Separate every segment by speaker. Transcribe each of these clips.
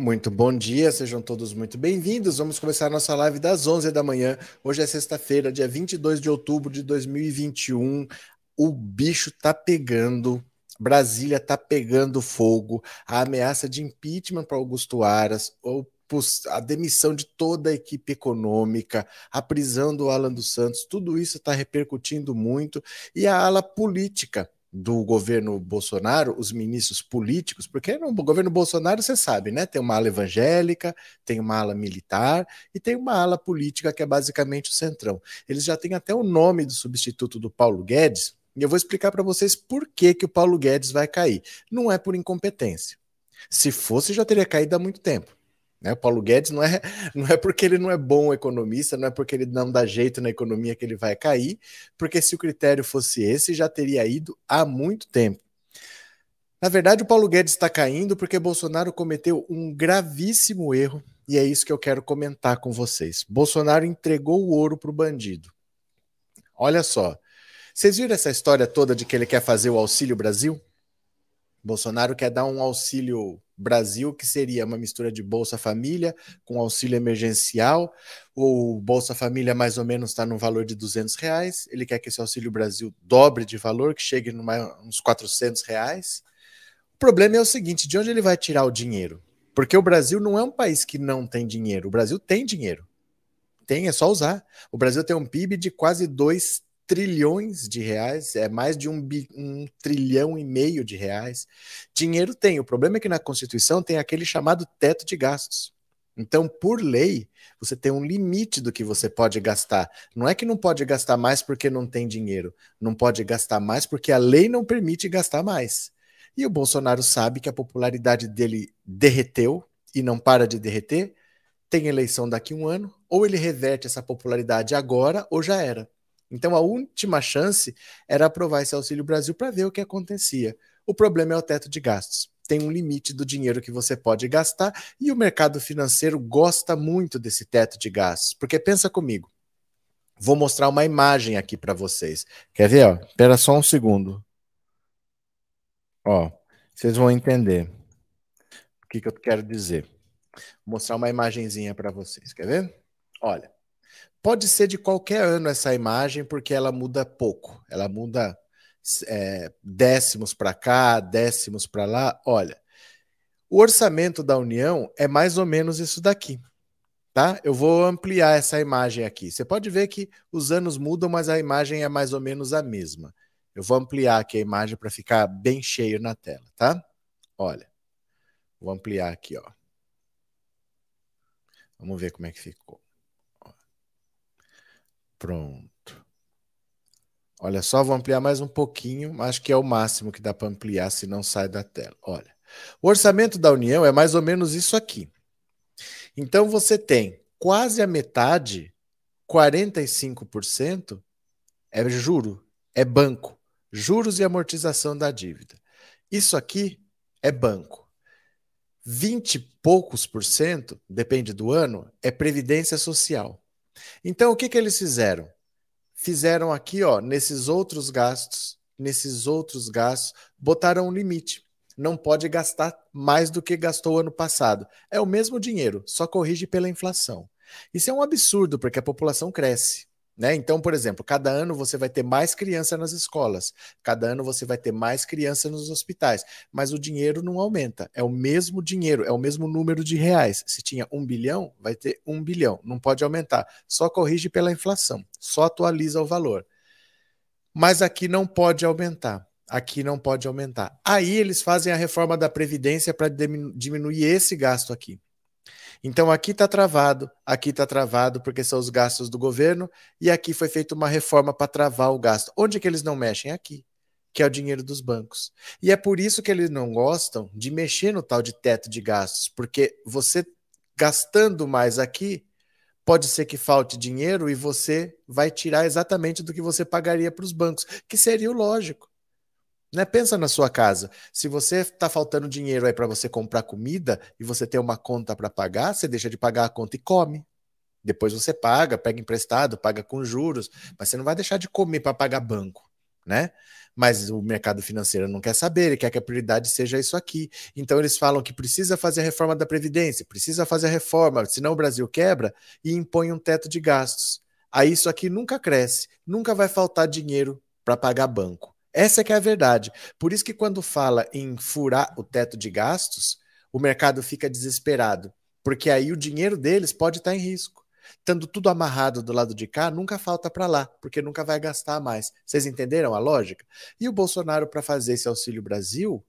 Speaker 1: Muito bom dia, sejam todos muito bem-vindos. Vamos começar a nossa live das 11 da manhã. Hoje é sexta-feira, dia 22 de outubro de 2021. O bicho tá pegando, Brasília tá pegando fogo. A ameaça de impeachment para Augusto Aras, ou a demissão de toda a equipe econômica, a prisão do Alan dos Santos, tudo isso está repercutindo muito. E a ala política do governo Bolsonaro, os ministros políticos, porque no governo Bolsonaro você sabe, né? Tem uma ala evangélica, tem uma ala militar e tem uma ala política que é basicamente o centrão. Eles já têm até o nome do substituto do Paulo Guedes, e eu vou explicar para vocês por que, que o Paulo Guedes vai cair. Não é por incompetência. Se fosse, já teria caído há muito tempo. Né? O Paulo Guedes não é, não é porque ele não é bom economista, não é porque ele não dá jeito na economia que ele vai cair, porque se o critério fosse esse, já teria ido há muito tempo. Na verdade, o Paulo Guedes está caindo porque Bolsonaro cometeu um gravíssimo erro e é isso que eu quero comentar com vocês. Bolsonaro entregou o ouro para o bandido. Olha só, vocês viram essa história toda de que ele quer fazer o Auxílio Brasil? Bolsonaro quer dar um auxílio Brasil, que seria uma mistura de Bolsa Família com auxílio emergencial. O Bolsa Família mais ou menos está no valor de 200 reais. Ele quer que esse Auxílio Brasil dobre de valor, que chegue a uns 400 reais. O problema é o seguinte: de onde ele vai tirar o dinheiro? Porque o Brasil não é um país que não tem dinheiro. O Brasil tem dinheiro. Tem, é só usar. O Brasil tem um PIB de quase 2 trilhões de reais, é mais de um, bi, um, trilhão e meio de reais. Dinheiro tem, o problema é que na Constituição tem aquele chamado teto de gastos. Então, por lei, você tem um limite do que você pode gastar. Não é que não pode gastar mais porque não tem dinheiro, não pode gastar mais porque a lei não permite gastar mais. E o Bolsonaro sabe que a popularidade dele derreteu e não para de derreter. Tem eleição daqui a um ano, ou ele reverte essa popularidade agora, ou já era. Então a última chance era aprovar esse Auxílio Brasil para ver o que acontecia. O problema é o teto de gastos. Tem um limite do dinheiro que você pode gastar e o mercado financeiro gosta muito desse teto de gastos. Porque pensa comigo. Vou mostrar uma imagem aqui para vocês. Quer ver? Ó? Espera só um segundo. Ó, vocês vão entender o que, que eu quero dizer. Vou mostrar uma imagenzinha para vocês. Quer ver? Olha. Pode ser de qualquer ano essa imagem, porque ela muda pouco. Ela muda é, décimos para cá, décimos para lá. Olha, o orçamento da União é mais ou menos isso daqui. Tá? Eu vou ampliar essa imagem aqui. Você pode ver que os anos mudam, mas a imagem é mais ou menos a mesma. Eu vou ampliar aqui a imagem para ficar bem cheio na tela, tá? Olha, vou ampliar aqui, ó. Vamos ver como é que ficou. Pronto. Olha só, vou ampliar mais um pouquinho, acho que é o máximo que dá para ampliar, se não sai da tela. Olha, o orçamento da União é mais ou menos isso aqui. Então você tem quase a metade, 45%, é juro, é banco, juros e amortização da dívida. Isso aqui é banco. 20 e poucos por cento, depende do ano, é previdência social. Então, o que, que eles fizeram? Fizeram aqui, ó, nesses outros gastos, nesses outros gastos, botaram um limite. Não pode gastar mais do que gastou ano passado. É o mesmo dinheiro, só corrige pela inflação. Isso é um absurdo, porque a população cresce. Né? Então, por exemplo, cada ano você vai ter mais criança nas escolas, cada ano você vai ter mais criança nos hospitais, mas o dinheiro não aumenta, é o mesmo dinheiro, é o mesmo número de reais. Se tinha um bilhão, vai ter um bilhão, não pode aumentar, só corrige pela inflação, só atualiza o valor. Mas aqui não pode aumentar. Aqui não pode aumentar. Aí eles fazem a reforma da Previdência para diminuir esse gasto aqui. Então aqui está travado, aqui está travado porque são os gastos do governo e aqui foi feita uma reforma para travar o gasto. Onde que eles não mexem? Aqui, que é o dinheiro dos bancos. E é por isso que eles não gostam de mexer no tal de teto de gastos, porque você gastando mais aqui, pode ser que falte dinheiro e você vai tirar exatamente do que você pagaria para os bancos, que seria o lógico. Né? Pensa na sua casa. Se você está faltando dinheiro aí para você comprar comida e você tem uma conta para pagar, você deixa de pagar a conta e come. Depois você paga, pega emprestado, paga com juros, mas você não vai deixar de comer para pagar banco. né? Mas o mercado financeiro não quer saber, ele quer que a prioridade seja isso aqui. Então eles falam que precisa fazer a reforma da Previdência, precisa fazer a reforma, senão o Brasil quebra e impõe um teto de gastos. Aí isso aqui nunca cresce, nunca vai faltar dinheiro para pagar banco. Essa é que é a verdade. Por isso que quando fala em furar o teto de gastos, o mercado fica desesperado, porque aí o dinheiro deles pode estar em risco. Estando tudo amarrado do lado de cá, nunca falta para lá, porque nunca vai gastar mais. Vocês entenderam a lógica? E o Bolsonaro, para fazer esse Auxílio Brasil,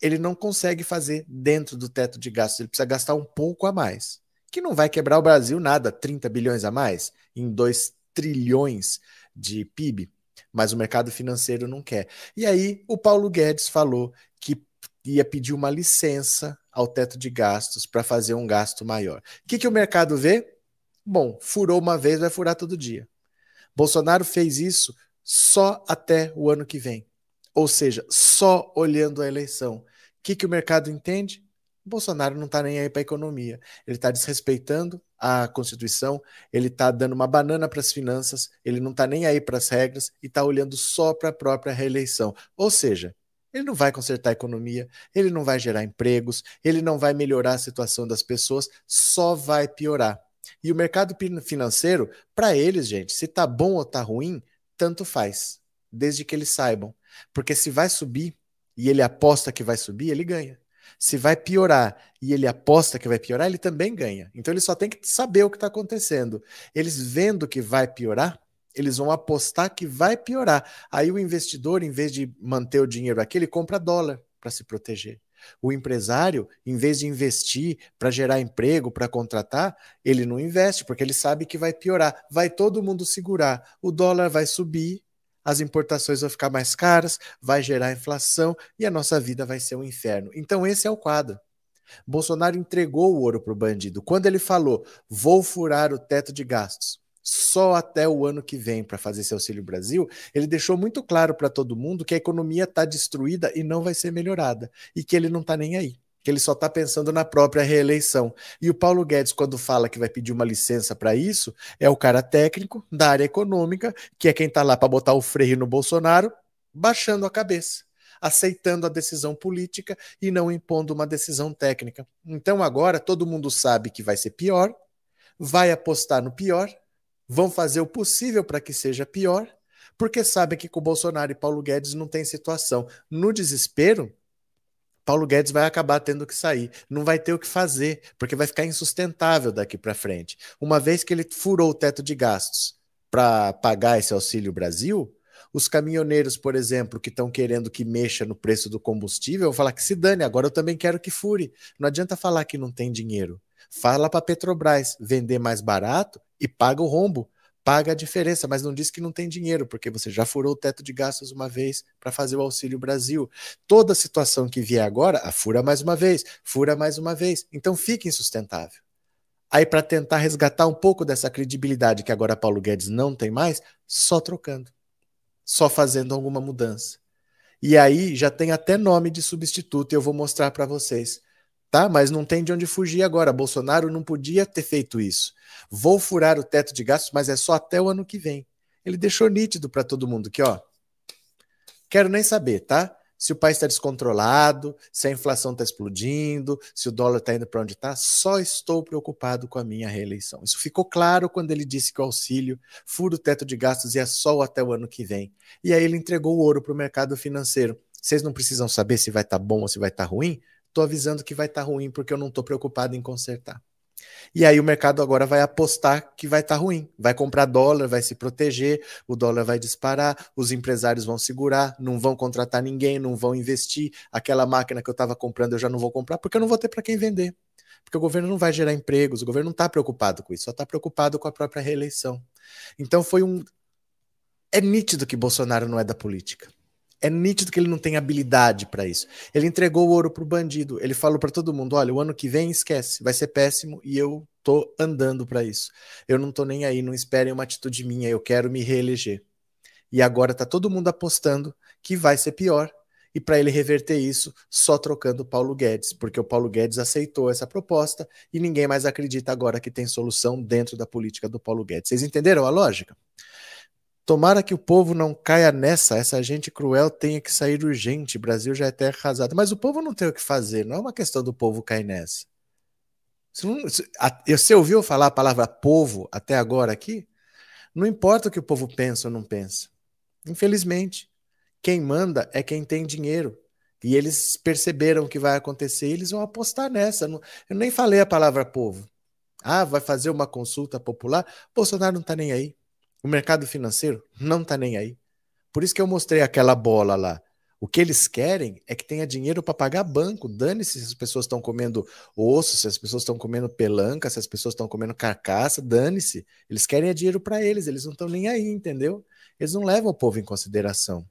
Speaker 1: ele não consegue fazer dentro do teto de gastos, ele precisa gastar um pouco a mais. Que não vai quebrar o Brasil nada, 30 bilhões a mais, em 2 trilhões de PIB, mas o mercado financeiro não quer. E aí o Paulo Guedes falou que ia pedir uma licença ao teto de gastos para fazer um gasto maior. O que, que o mercado vê? Bom, furou uma vez, vai furar todo dia. Bolsonaro fez isso só até o ano que vem. Ou seja, só olhando a eleição. O que, que o mercado entende? Bolsonaro não está nem aí para a economia. Ele está desrespeitando a Constituição, ele está dando uma banana para as finanças, ele não está nem aí para as regras e está olhando só para a própria reeleição. Ou seja, ele não vai consertar a economia, ele não vai gerar empregos, ele não vai melhorar a situação das pessoas, só vai piorar. E o mercado financeiro, para eles, gente, se tá bom ou tá ruim, tanto faz, desde que eles saibam. Porque se vai subir e ele aposta que vai subir, ele ganha. Se vai piorar e ele aposta que vai piorar, ele também ganha. Então ele só tem que saber o que está acontecendo. Eles vendo que vai piorar, eles vão apostar que vai piorar. Aí o investidor, em vez de manter o dinheiro aqui, ele compra dólar para se proteger. O empresário, em vez de investir para gerar emprego, para contratar, ele não investe, porque ele sabe que vai piorar. Vai todo mundo segurar. O dólar vai subir, as importações vão ficar mais caras, vai gerar inflação e a nossa vida vai ser um inferno. Então, esse é o quadro. Bolsonaro entregou o ouro para o bandido. Quando ele falou, vou furar o teto de gastos, só até o ano que vem para fazer esse Auxílio Brasil, ele deixou muito claro para todo mundo que a economia está destruída e não vai ser melhorada, e que ele não está nem aí, que ele só está pensando na própria reeleição. E o Paulo Guedes, quando fala que vai pedir uma licença para isso, é o cara técnico da área econômica, que é quem está lá para botar o freio no Bolsonaro, baixando a cabeça aceitando a decisão política e não impondo uma decisão técnica. Então agora todo mundo sabe que vai ser pior, vai apostar no pior vão fazer o possível para que seja pior, porque sabem que com Bolsonaro e Paulo Guedes não tem situação. No desespero, Paulo Guedes vai acabar tendo que sair, não vai ter o que fazer, porque vai ficar insustentável daqui para frente. Uma vez que ele furou o teto de gastos para pagar esse auxílio Brasil, os caminhoneiros, por exemplo, que estão querendo que mexa no preço do combustível, vão falar que se dane, agora eu também quero que fure. Não adianta falar que não tem dinheiro. Fala para a Petrobras vender mais barato e paga o rombo, paga a diferença, mas não diz que não tem dinheiro, porque você já furou o teto de gastos uma vez para fazer o Auxílio Brasil. Toda situação que vier agora, a fura mais uma vez, fura mais uma vez. Então fica insustentável. Aí, para tentar resgatar um pouco dessa credibilidade que agora Paulo Guedes não tem mais, só trocando, só fazendo alguma mudança. E aí já tem até nome de substituto, e eu vou mostrar para vocês tá? Mas não tem de onde fugir agora. Bolsonaro não podia ter feito isso. Vou furar o teto de gastos, mas é só até o ano que vem. Ele deixou nítido para todo mundo que, ó, quero nem saber, tá? Se o país está descontrolado, se a inflação está explodindo, se o dólar está indo para onde está, só estou preocupado com a minha reeleição. Isso ficou claro quando ele disse que o auxílio fura o teto de gastos e é só até o ano que vem. E aí ele entregou o ouro para o mercado financeiro. Vocês não precisam saber se vai estar tá bom ou se vai estar tá ruim? Estou avisando que vai estar tá ruim porque eu não estou preocupado em consertar. E aí o mercado agora vai apostar que vai estar tá ruim, vai comprar dólar, vai se proteger, o dólar vai disparar, os empresários vão segurar, não vão contratar ninguém, não vão investir, aquela máquina que eu estava comprando eu já não vou comprar porque eu não vou ter para quem vender. Porque o governo não vai gerar empregos, o governo não está preocupado com isso, só está preocupado com a própria reeleição. Então foi um. É nítido que Bolsonaro não é da política. É nítido que ele não tem habilidade para isso. Ele entregou o ouro pro bandido. Ele falou para todo mundo: olha, o ano que vem esquece, vai ser péssimo e eu tô andando para isso. Eu não tô nem aí, não esperem uma atitude minha, eu quero me reeleger. E agora tá todo mundo apostando que vai ser pior. E para ele reverter isso, só trocando o Paulo Guedes, porque o Paulo Guedes aceitou essa proposta e ninguém mais acredita agora que tem solução dentro da política do Paulo Guedes. Vocês entenderam a lógica? Tomara que o povo não caia nessa, essa gente cruel tenha que sair urgente. Brasil já é terra arrasada. Mas o povo não tem o que fazer, não é uma questão do povo cair nessa. Você, não, você ouviu falar a palavra povo até agora aqui? Não importa o que o povo pensa ou não pensa. Infelizmente, quem manda é quem tem dinheiro. E eles perceberam o que vai acontecer e eles vão apostar nessa. Eu nem falei a palavra povo. Ah, vai fazer uma consulta popular? Bolsonaro não está nem aí. O mercado financeiro não está nem aí. Por isso que eu mostrei aquela bola lá. O que eles querem é que tenha dinheiro para pagar banco. Dane-se se as pessoas estão comendo osso, se as pessoas estão comendo pelanca, se as pessoas estão comendo carcaça, dane-se. Eles querem é dinheiro para eles, eles não estão nem aí, entendeu? Eles não levam o povo em consideração.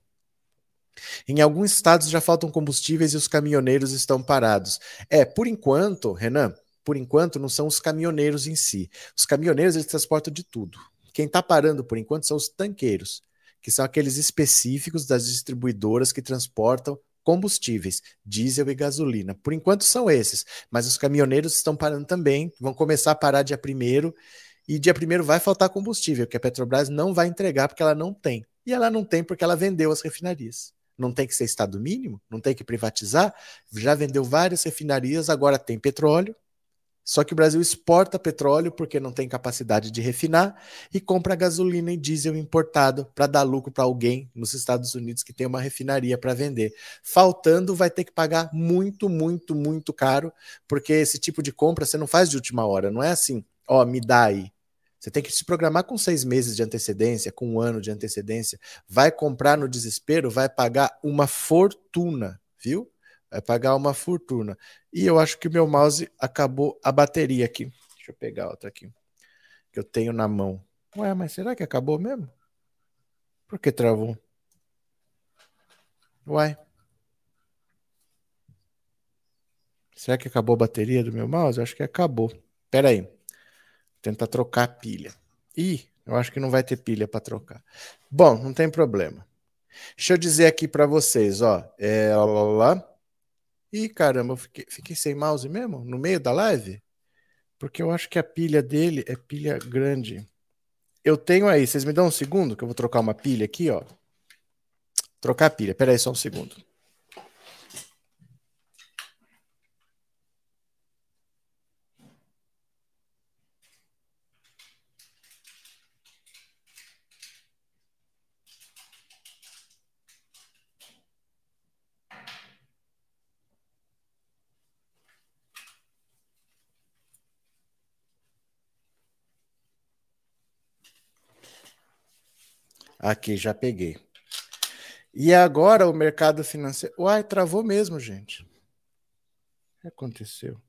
Speaker 1: Em alguns estados já faltam combustíveis e os caminhoneiros estão parados. É, por enquanto, Renan, por enquanto não são os caminhoneiros em si. Os caminhoneiros eles transportam de tudo. Quem está parando por enquanto são os tanqueiros, que são aqueles específicos das distribuidoras que transportam combustíveis, diesel e gasolina. Por enquanto são esses, mas os caminhoneiros estão parando também, vão começar a parar dia primeiro e dia primeiro vai faltar combustível, que a Petrobras não vai entregar porque ela não tem. E ela não tem porque ela vendeu as refinarias. Não tem que ser estado mínimo, não tem que privatizar. Já vendeu várias refinarias, agora tem petróleo, só que o Brasil exporta petróleo porque não tem capacidade de refinar e compra gasolina e diesel importado para dar lucro para alguém nos Estados Unidos que tem uma refinaria para vender. Faltando, vai ter que pagar muito, muito, muito caro, porque esse tipo de compra você não faz de última hora, não é assim, ó, me dá aí. Você tem que se programar com seis meses de antecedência, com um ano de antecedência. Vai comprar no desespero, vai pagar uma fortuna, viu? Vai pagar uma fortuna. E eu acho que o meu mouse acabou a bateria aqui. Deixa eu pegar outra aqui. Que eu tenho na mão. Ué, mas será que acabou mesmo? Por que travou? Uai. Será que acabou a bateria do meu mouse? Acho que acabou. Pera aí. Tentar trocar a pilha. Ih, eu acho que não vai ter pilha para trocar. Bom, não tem problema. Deixa eu dizer aqui para vocês, ó. É, lá, lá, lá. Ih, caramba, eu fiquei, fiquei sem mouse mesmo? No meio da live? Porque eu acho que a pilha dele é pilha grande. Eu tenho aí, vocês me dão um segundo que eu vou trocar uma pilha aqui, ó. Trocar a pilha, pera aí só um segundo. Aqui, já peguei. E agora o mercado financeiro. Uai, travou mesmo, gente. O que aconteceu?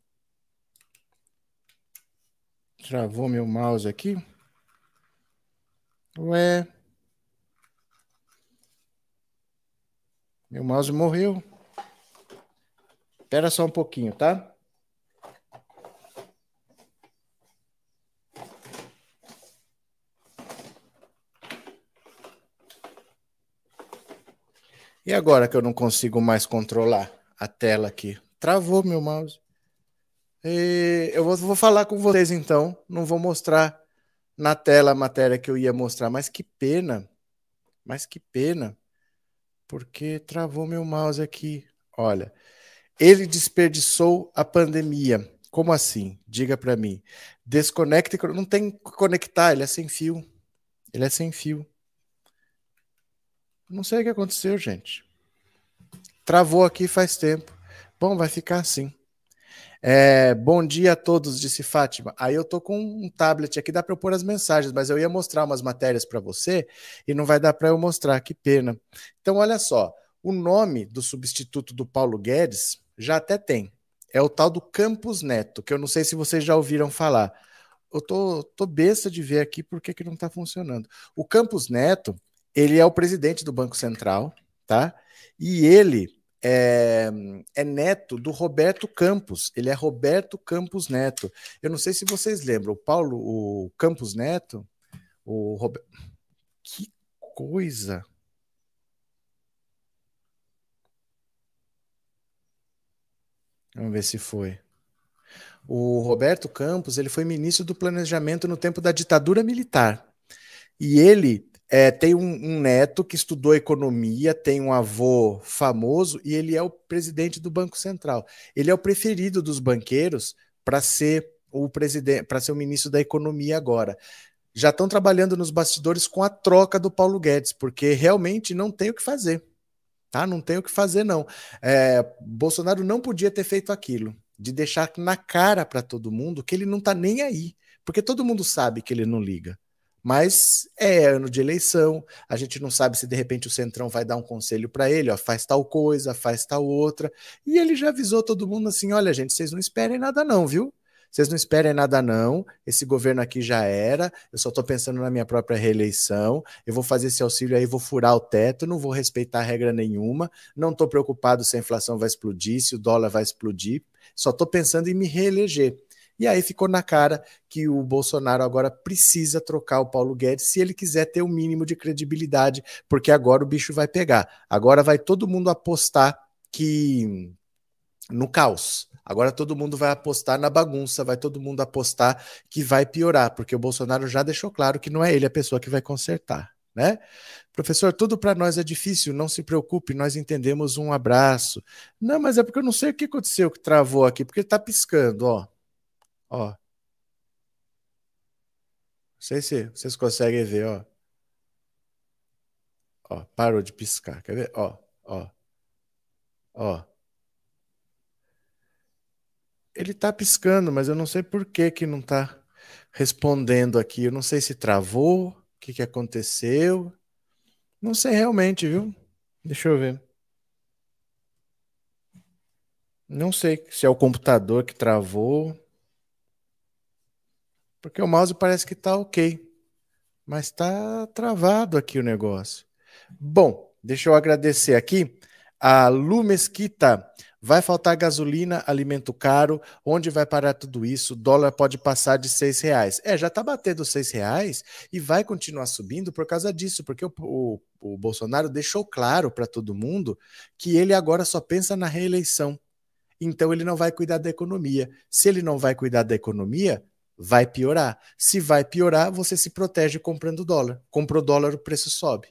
Speaker 1: Travou meu mouse aqui? Ué. Meu mouse morreu. Espera só um pouquinho, tá? E agora que eu não consigo mais controlar a tela aqui? Travou meu mouse. E eu vou, vou falar com vocês então. Não vou mostrar na tela a matéria que eu ia mostrar, mas que pena. Mas que pena. Porque travou meu mouse aqui. Olha, ele desperdiçou a pandemia. Como assim? Diga para mim. Desconecte, não tem que conectar, ele é sem fio. Ele é sem fio. Não sei o que aconteceu, gente. Travou aqui faz tempo. Bom, vai ficar assim. É, bom dia a todos, disse Fátima. Aí eu tô com um tablet aqui, dá para eu pôr as mensagens, mas eu ia mostrar umas matérias para você e não vai dar para eu mostrar, que pena. Então, olha só, o nome do substituto do Paulo Guedes já até tem. É o tal do Campos Neto, que eu não sei se vocês já ouviram falar. Eu tô, tô besta de ver aqui porque que não está funcionando. O Campos Neto ele é o presidente do Banco Central, tá? E ele é, é, neto do Roberto Campos. Ele é Roberto Campos Neto. Eu não sei se vocês lembram, o Paulo, o Campos Neto, o Roberto. Que coisa! Vamos ver se foi. O Roberto Campos ele foi ministro do Planejamento no tempo da ditadura militar. E ele é, tem um, um, neto que estudou economia, tem um avô famoso e ele é o presidente do Banco Central. Ele é o preferido dos banqueiros para ser o presidente, para ser o ministro da Economia agora. Já estão trabalhando nos bastidores com a troca do Paulo Guedes, porque realmente não tem o que fazer. Tá? Não tem o que fazer, não. É, Bolsonaro não podia ter feito aquilo, de deixar na cara para todo mundo que ele não está nem aí, porque todo mundo sabe que ele não liga. Mas é ano de eleição, a gente não sabe se de repente o Centrão vai dar um conselho para ele, ó, faz tal coisa, faz tal outra. E ele já avisou todo mundo assim: olha, gente, vocês não esperem nada, não, viu? Vocês não esperem nada, não. Esse governo aqui já era. Eu só estou pensando na minha própria reeleição. Eu vou fazer esse auxílio aí, vou furar o teto, não vou respeitar regra nenhuma. Não estou preocupado se a inflação vai explodir, se o dólar vai explodir. Só estou pensando em me reeleger. E aí ficou na cara que o Bolsonaro agora precisa trocar o Paulo Guedes se ele quiser ter o um mínimo de credibilidade, porque agora o bicho vai pegar. Agora vai todo mundo apostar que no caos. Agora todo mundo vai apostar na bagunça, vai todo mundo apostar que vai piorar, porque o Bolsonaro já deixou claro que não é ele a pessoa que vai consertar, né? Professor, tudo para nós é difícil, não se preocupe, nós entendemos um abraço. Não, mas é porque eu não sei o que aconteceu que travou aqui, porque está piscando, ó. Ó. Não sei se vocês conseguem ver, ó. Ó, parou de piscar. Quer ver? Ó, ó. Ó. Ele tá piscando, mas eu não sei por que que não tá respondendo aqui. Eu não sei se travou, o que que aconteceu. Não sei realmente, viu? Deixa eu ver. Não sei se é o computador que travou. Porque o mouse parece que está ok, mas está travado aqui o negócio. Bom, deixa eu agradecer aqui a Lu Mesquita. Vai faltar gasolina, alimento caro. Onde vai parar tudo isso? Dólar pode passar de seis reais. É, já está batendo seis reais e vai continuar subindo por causa disso, porque o, o, o Bolsonaro deixou claro para todo mundo que ele agora só pensa na reeleição. Então ele não vai cuidar da economia. Se ele não vai cuidar da economia, vai piorar. Se vai piorar, você se protege comprando dólar. Comprou dólar, o preço sobe.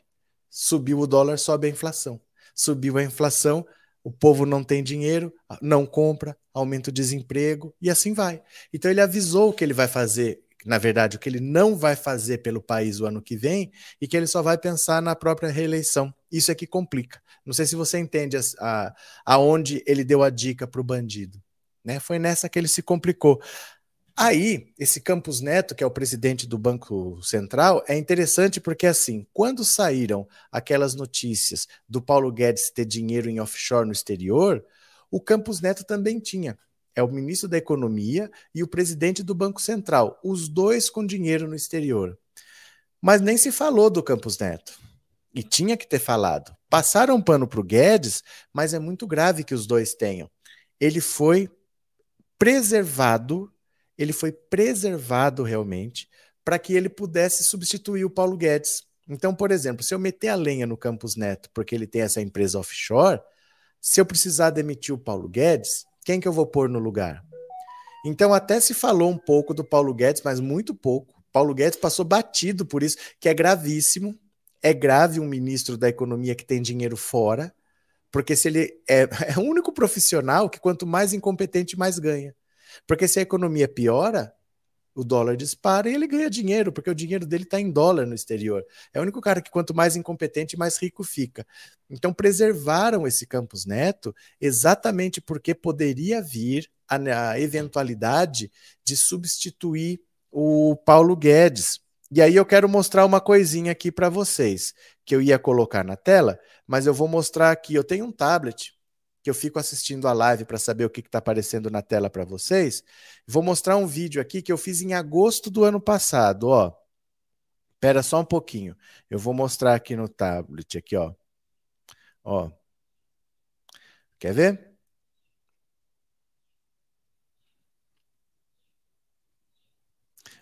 Speaker 1: Subiu o dólar, sobe a inflação. Subiu a inflação, o povo não tem dinheiro, não compra, aumenta o desemprego e assim vai. Então ele avisou o que ele vai fazer, na verdade, o que ele não vai fazer pelo país o ano que vem e que ele só vai pensar na própria reeleição. Isso é que complica. Não sei se você entende a, a, aonde ele deu a dica para o bandido. Né? Foi nessa que ele se complicou. Aí, esse Campos Neto, que é o presidente do Banco Central, é interessante porque, assim, quando saíram aquelas notícias do Paulo Guedes ter dinheiro em offshore no exterior, o Campos Neto também tinha. É o ministro da Economia e o presidente do Banco Central, os dois com dinheiro no exterior. Mas nem se falou do Campos Neto. E tinha que ter falado. Passaram pano para o Guedes, mas é muito grave que os dois tenham. Ele foi preservado ele foi preservado realmente para que ele pudesse substituir o Paulo Guedes. Então, por exemplo, se eu meter a lenha no Campus Neto porque ele tem essa empresa offshore, se eu precisar demitir o Paulo Guedes, quem que eu vou pôr no lugar? Então, até se falou um pouco do Paulo Guedes, mas muito pouco. Paulo Guedes passou batido por isso, que é gravíssimo. É grave um ministro da economia que tem dinheiro fora, porque se ele é, é o único profissional que quanto mais incompetente mais ganha. Porque se a economia piora, o dólar dispara e ele ganha dinheiro, porque o dinheiro dele está em dólar no exterior. É o único cara que, quanto mais incompetente, mais rico fica. Então, preservaram esse Campos Neto exatamente porque poderia vir a, a eventualidade de substituir o Paulo Guedes. E aí eu quero mostrar uma coisinha aqui para vocês, que eu ia colocar na tela, mas eu vou mostrar aqui. Eu tenho um tablet que eu fico assistindo a live para saber o que está aparecendo na tela para vocês, vou mostrar um vídeo aqui que eu fiz em agosto do ano passado, ó. Espera só um pouquinho. Eu vou mostrar aqui no tablet aqui, ó. Ó. Quer ver?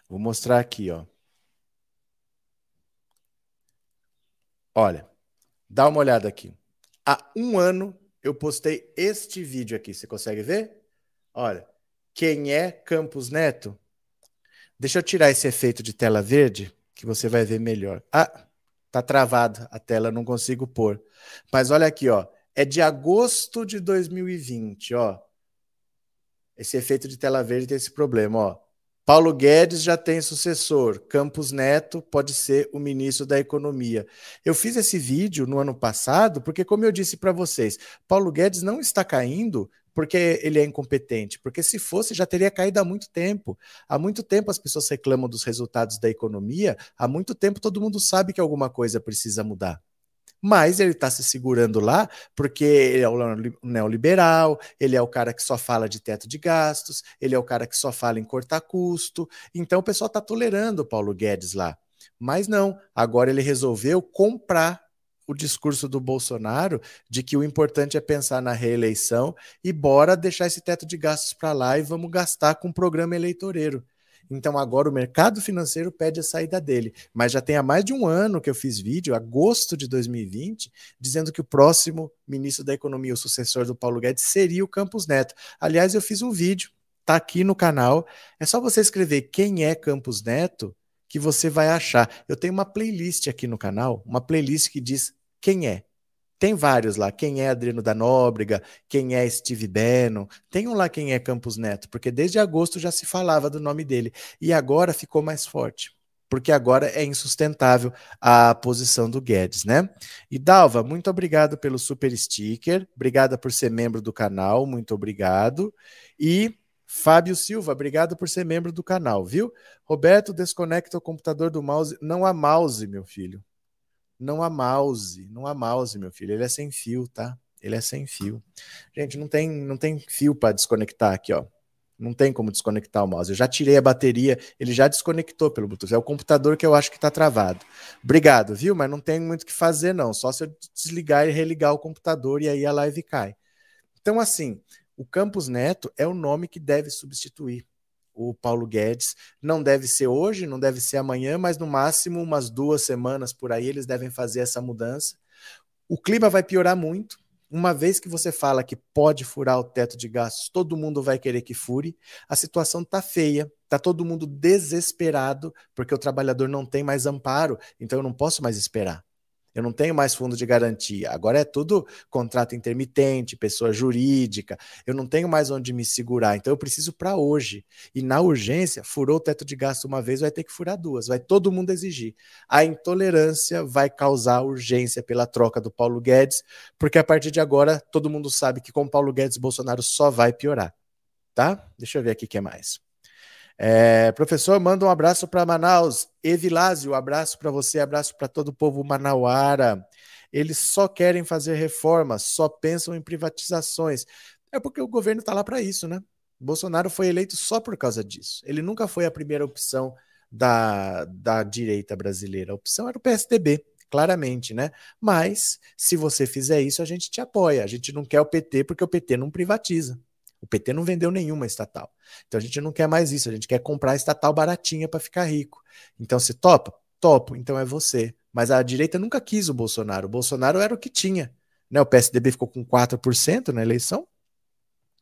Speaker 1: Vou mostrar aqui, ó. Olha, dá uma olhada aqui. Há um ano eu postei este vídeo aqui. Você consegue ver? Olha, quem é Campos Neto? Deixa eu tirar esse efeito de tela verde, que você vai ver melhor. Ah, Tá travado a tela, não consigo pôr. Mas olha aqui, ó. É de agosto de 2020, ó. Esse efeito de tela verde tem esse problema, ó. Paulo Guedes já tem sucessor. Campos Neto pode ser o ministro da Economia. Eu fiz esse vídeo no ano passado porque, como eu disse para vocês, Paulo Guedes não está caindo porque ele é incompetente, porque se fosse já teria caído há muito tempo. Há muito tempo as pessoas reclamam dos resultados da economia, há muito tempo todo mundo sabe que alguma coisa precisa mudar mas ele está se segurando lá porque ele é o neoliberal, ele é o cara que só fala de teto de gastos, ele é o cara que só fala em cortar custo. Então o pessoal está tolerando o Paulo Guedes lá. Mas não, agora ele resolveu comprar o discurso do Bolsonaro de que o importante é pensar na reeleição e bora deixar esse teto de gastos para lá e vamos gastar com o programa eleitoreiro. Então agora o mercado financeiro pede a saída dele. Mas já tem há mais de um ano que eu fiz vídeo, agosto de 2020, dizendo que o próximo ministro da Economia, o sucessor do Paulo Guedes, seria o Campos Neto. Aliás, eu fiz um vídeo, tá aqui no canal. É só você escrever quem é Campos Neto que você vai achar. Eu tenho uma playlist aqui no canal, uma playlist que diz quem é. Tem vários lá. Quem é Adriano da Nóbrega, quem é Steve Bannon. Tem um lá quem é Campos Neto, porque desde agosto já se falava do nome dele. E agora ficou mais forte. Porque agora é insustentável a posição do Guedes, né? E Dalva, muito obrigado pelo super sticker. Obrigada por ser membro do canal. Muito obrigado. E Fábio Silva, obrigado por ser membro do canal, viu? Roberto, desconecta o computador do mouse. Não há mouse, meu filho. Não há mouse, não há mouse, meu filho. Ele é sem fio, tá? Ele é sem fio. Gente, não tem, não tem fio para desconectar aqui, ó. Não tem como desconectar o mouse. Eu já tirei a bateria, ele já desconectou pelo Bluetooth. É o computador que eu acho que está travado. Obrigado, viu? Mas não tem muito o que fazer, não. Só se eu desligar e religar o computador e aí a live cai. Então, assim, o Campus Neto é o nome que deve substituir o Paulo Guedes. Não deve ser hoje, não deve ser amanhã, mas no máximo umas duas semanas por aí eles devem fazer essa mudança. O clima vai piorar muito. Uma vez que você fala que pode furar o teto de gastos, todo mundo vai querer que fure. A situação está feia, está todo mundo desesperado, porque o trabalhador não tem mais amparo, então eu não posso mais esperar. Eu não tenho mais fundo de garantia. Agora é tudo contrato intermitente, pessoa jurídica. Eu não tenho mais onde me segurar. Então eu preciso para hoje. E na urgência, furou o teto de gasto uma vez, vai ter que furar duas. Vai todo mundo exigir. A intolerância vai causar urgência pela troca do Paulo Guedes, porque a partir de agora todo mundo sabe que com Paulo Guedes Bolsonaro só vai piorar. Tá? Deixa eu ver aqui o que mais. É, professor, manda um abraço para Manaus. Evilásio, abraço para você, abraço para todo o povo manauara. Eles só querem fazer reformas, só pensam em privatizações. É porque o governo está lá para isso, né? Bolsonaro foi eleito só por causa disso. Ele nunca foi a primeira opção da, da direita brasileira. A opção era o PSDB, claramente, né? Mas se você fizer isso, a gente te apoia. A gente não quer o PT porque o PT não privatiza. O PT não vendeu nenhuma estatal. Então a gente não quer mais isso, a gente quer comprar estatal baratinha para ficar rico. Então se topa? Topo, então é você. Mas a direita nunca quis o Bolsonaro. O Bolsonaro era o que tinha. Né? O PSDB ficou com 4% na eleição.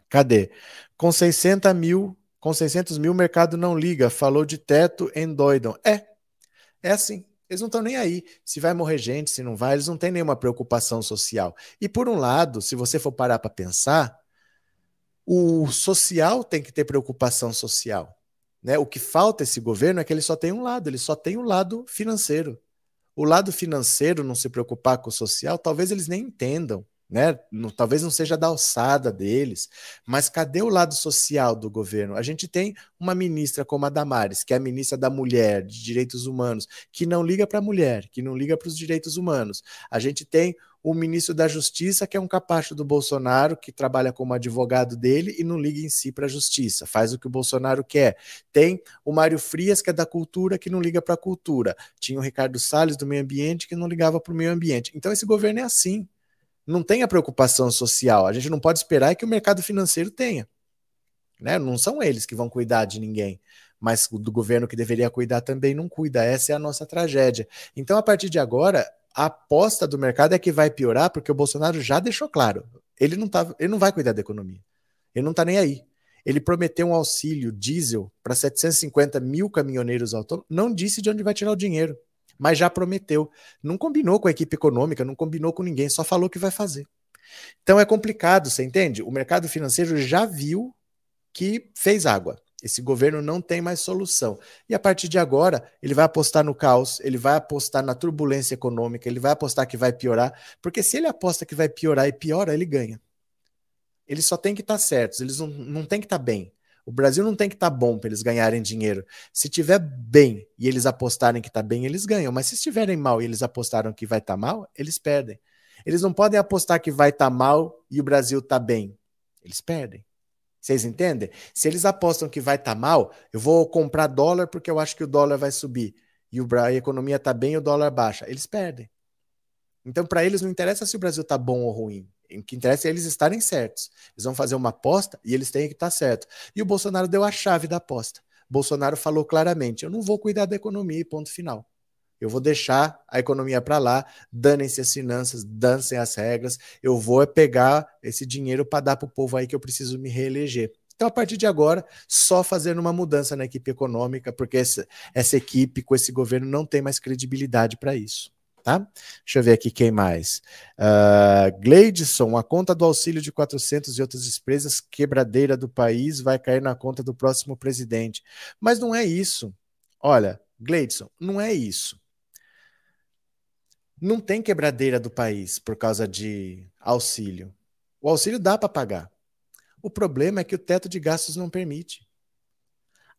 Speaker 1: Cadê? Com 600 mil, com 600 mil o mercado não liga. Falou de teto, endoidam. É, é assim. Eles não estão nem aí se vai morrer gente, se não vai, eles não têm nenhuma preocupação social. E por um lado, se você for parar para pensar, o social tem que ter preocupação social. Né? O que falta esse governo é que ele só tem um lado, ele só tem o um lado financeiro. O lado financeiro não se preocupar com o social, talvez eles nem entendam né? talvez não seja da alçada deles, mas cadê o lado social do governo? A gente tem uma ministra como a Damares, que é a ministra da Mulher, de Direitos Humanos, que não liga para a mulher, que não liga para os direitos humanos. A gente tem o ministro da Justiça, que é um capacho do Bolsonaro, que trabalha como advogado dele e não liga em si para a justiça, faz o que o Bolsonaro quer. Tem o Mário Frias, que é da cultura, que não liga para a cultura. Tinha o Ricardo Salles, do meio ambiente, que não ligava para o meio ambiente. Então, esse governo é assim não tem a preocupação social. A gente não pode esperar que o mercado financeiro tenha. Né? Não são eles que vão cuidar de ninguém, mas do governo que deveria cuidar também não cuida. Essa é a nossa tragédia. Então, a partir de agora, a aposta do mercado é que vai piorar, porque o Bolsonaro já deixou claro: ele não, tá, ele não vai cuidar da economia. Ele não está nem aí. Ele prometeu um auxílio diesel para 750 mil caminhoneiros autônomos, não disse de onde vai tirar o dinheiro. mas já prometeu. Não combinou com a equipe econômica, não combinou com ninguém, só falou que vai fazer. Então é complicado, você entende? O mercado financeiro já viu que fez água. Esse governo não tem mais solução. E a partir de agora, ele vai apostar no caos, ele vai apostar na turbulência econômica, ele vai apostar que vai piorar, porque se ele aposta que vai piorar e piora, ele ganha. Eles só tem que estar tá certos, eles não, não tem que estar tá bem. O Brasil não tem que estar tá bom para eles ganharem dinheiro. Se tiver bem e eles apostarem que está bem, eles ganham. Mas se estiverem mal e eles apostaram que vai estar tá mal, eles perdem. Eles não podem apostar que vai estar tá mal e o Brasil está bem. Eles perdem. Vocês entendem? Se eles apostam que vai estar tá mal, eu vou comprar dólar porque eu acho que o dólar vai subir e a economia está bem e o dólar baixa. Eles perdem. Então, para eles, não interessa se o Brasil está bom ou ruim. O que interessa é eles estarem certos. Eles vão fazer uma aposta e eles têm que estar certo. E o Bolsonaro deu a chave da aposta. Bolsonaro falou claramente: eu não vou cuidar da economia, ponto final. Eu vou deixar a economia para lá, danem-se as finanças, dancem as regras. Eu vou pegar esse dinheiro para dar para o povo aí que eu preciso me reeleger. Então, a partir de agora, só fazendo uma mudança na equipe econômica, porque essa, essa equipe com esse governo não tem mais credibilidade para isso tá? Deixa eu ver aqui quem mais. Uh, Gleidson, a conta do auxílio de 400 e outras despesas quebradeira do país vai cair na conta do próximo presidente. Mas não é isso. Olha, Gleidson, não é isso. Não tem quebradeira do país por causa de auxílio. O auxílio dá para pagar. O problema é que o teto de gastos não permite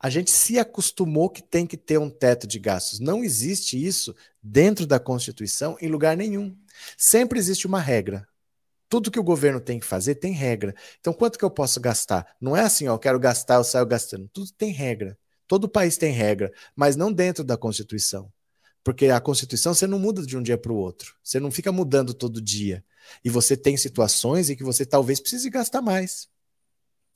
Speaker 1: a gente se acostumou que tem que ter um teto de gastos. Não existe isso dentro da Constituição em lugar nenhum. Sempre existe uma regra. Tudo que o governo tem que fazer tem regra. Então, quanto que eu posso gastar? Não é assim, ó, eu quero gastar, eu saio gastando. Tudo tem regra. Todo país tem regra, mas não dentro da Constituição. Porque a Constituição você não muda de um dia para o outro. Você não fica mudando todo dia. E você tem situações em que você talvez precise gastar mais.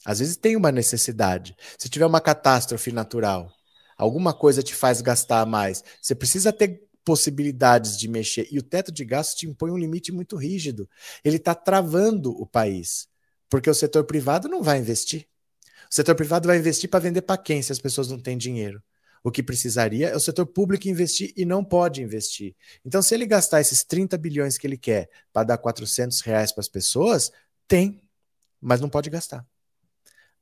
Speaker 1: Às vezes tem uma necessidade. Se tiver uma catástrofe natural, alguma coisa te faz gastar mais, você precisa ter possibilidades de mexer. E o teto de gastos te impõe um limite muito rígido. Ele está travando o país, porque o setor privado não vai investir. O setor privado vai investir para vender para quem se as pessoas não têm dinheiro? O que precisaria é o setor público investir e não pode investir. Então, se ele gastar esses 30 bilhões que ele quer para dar 400 reais para as pessoas, tem, mas não pode gastar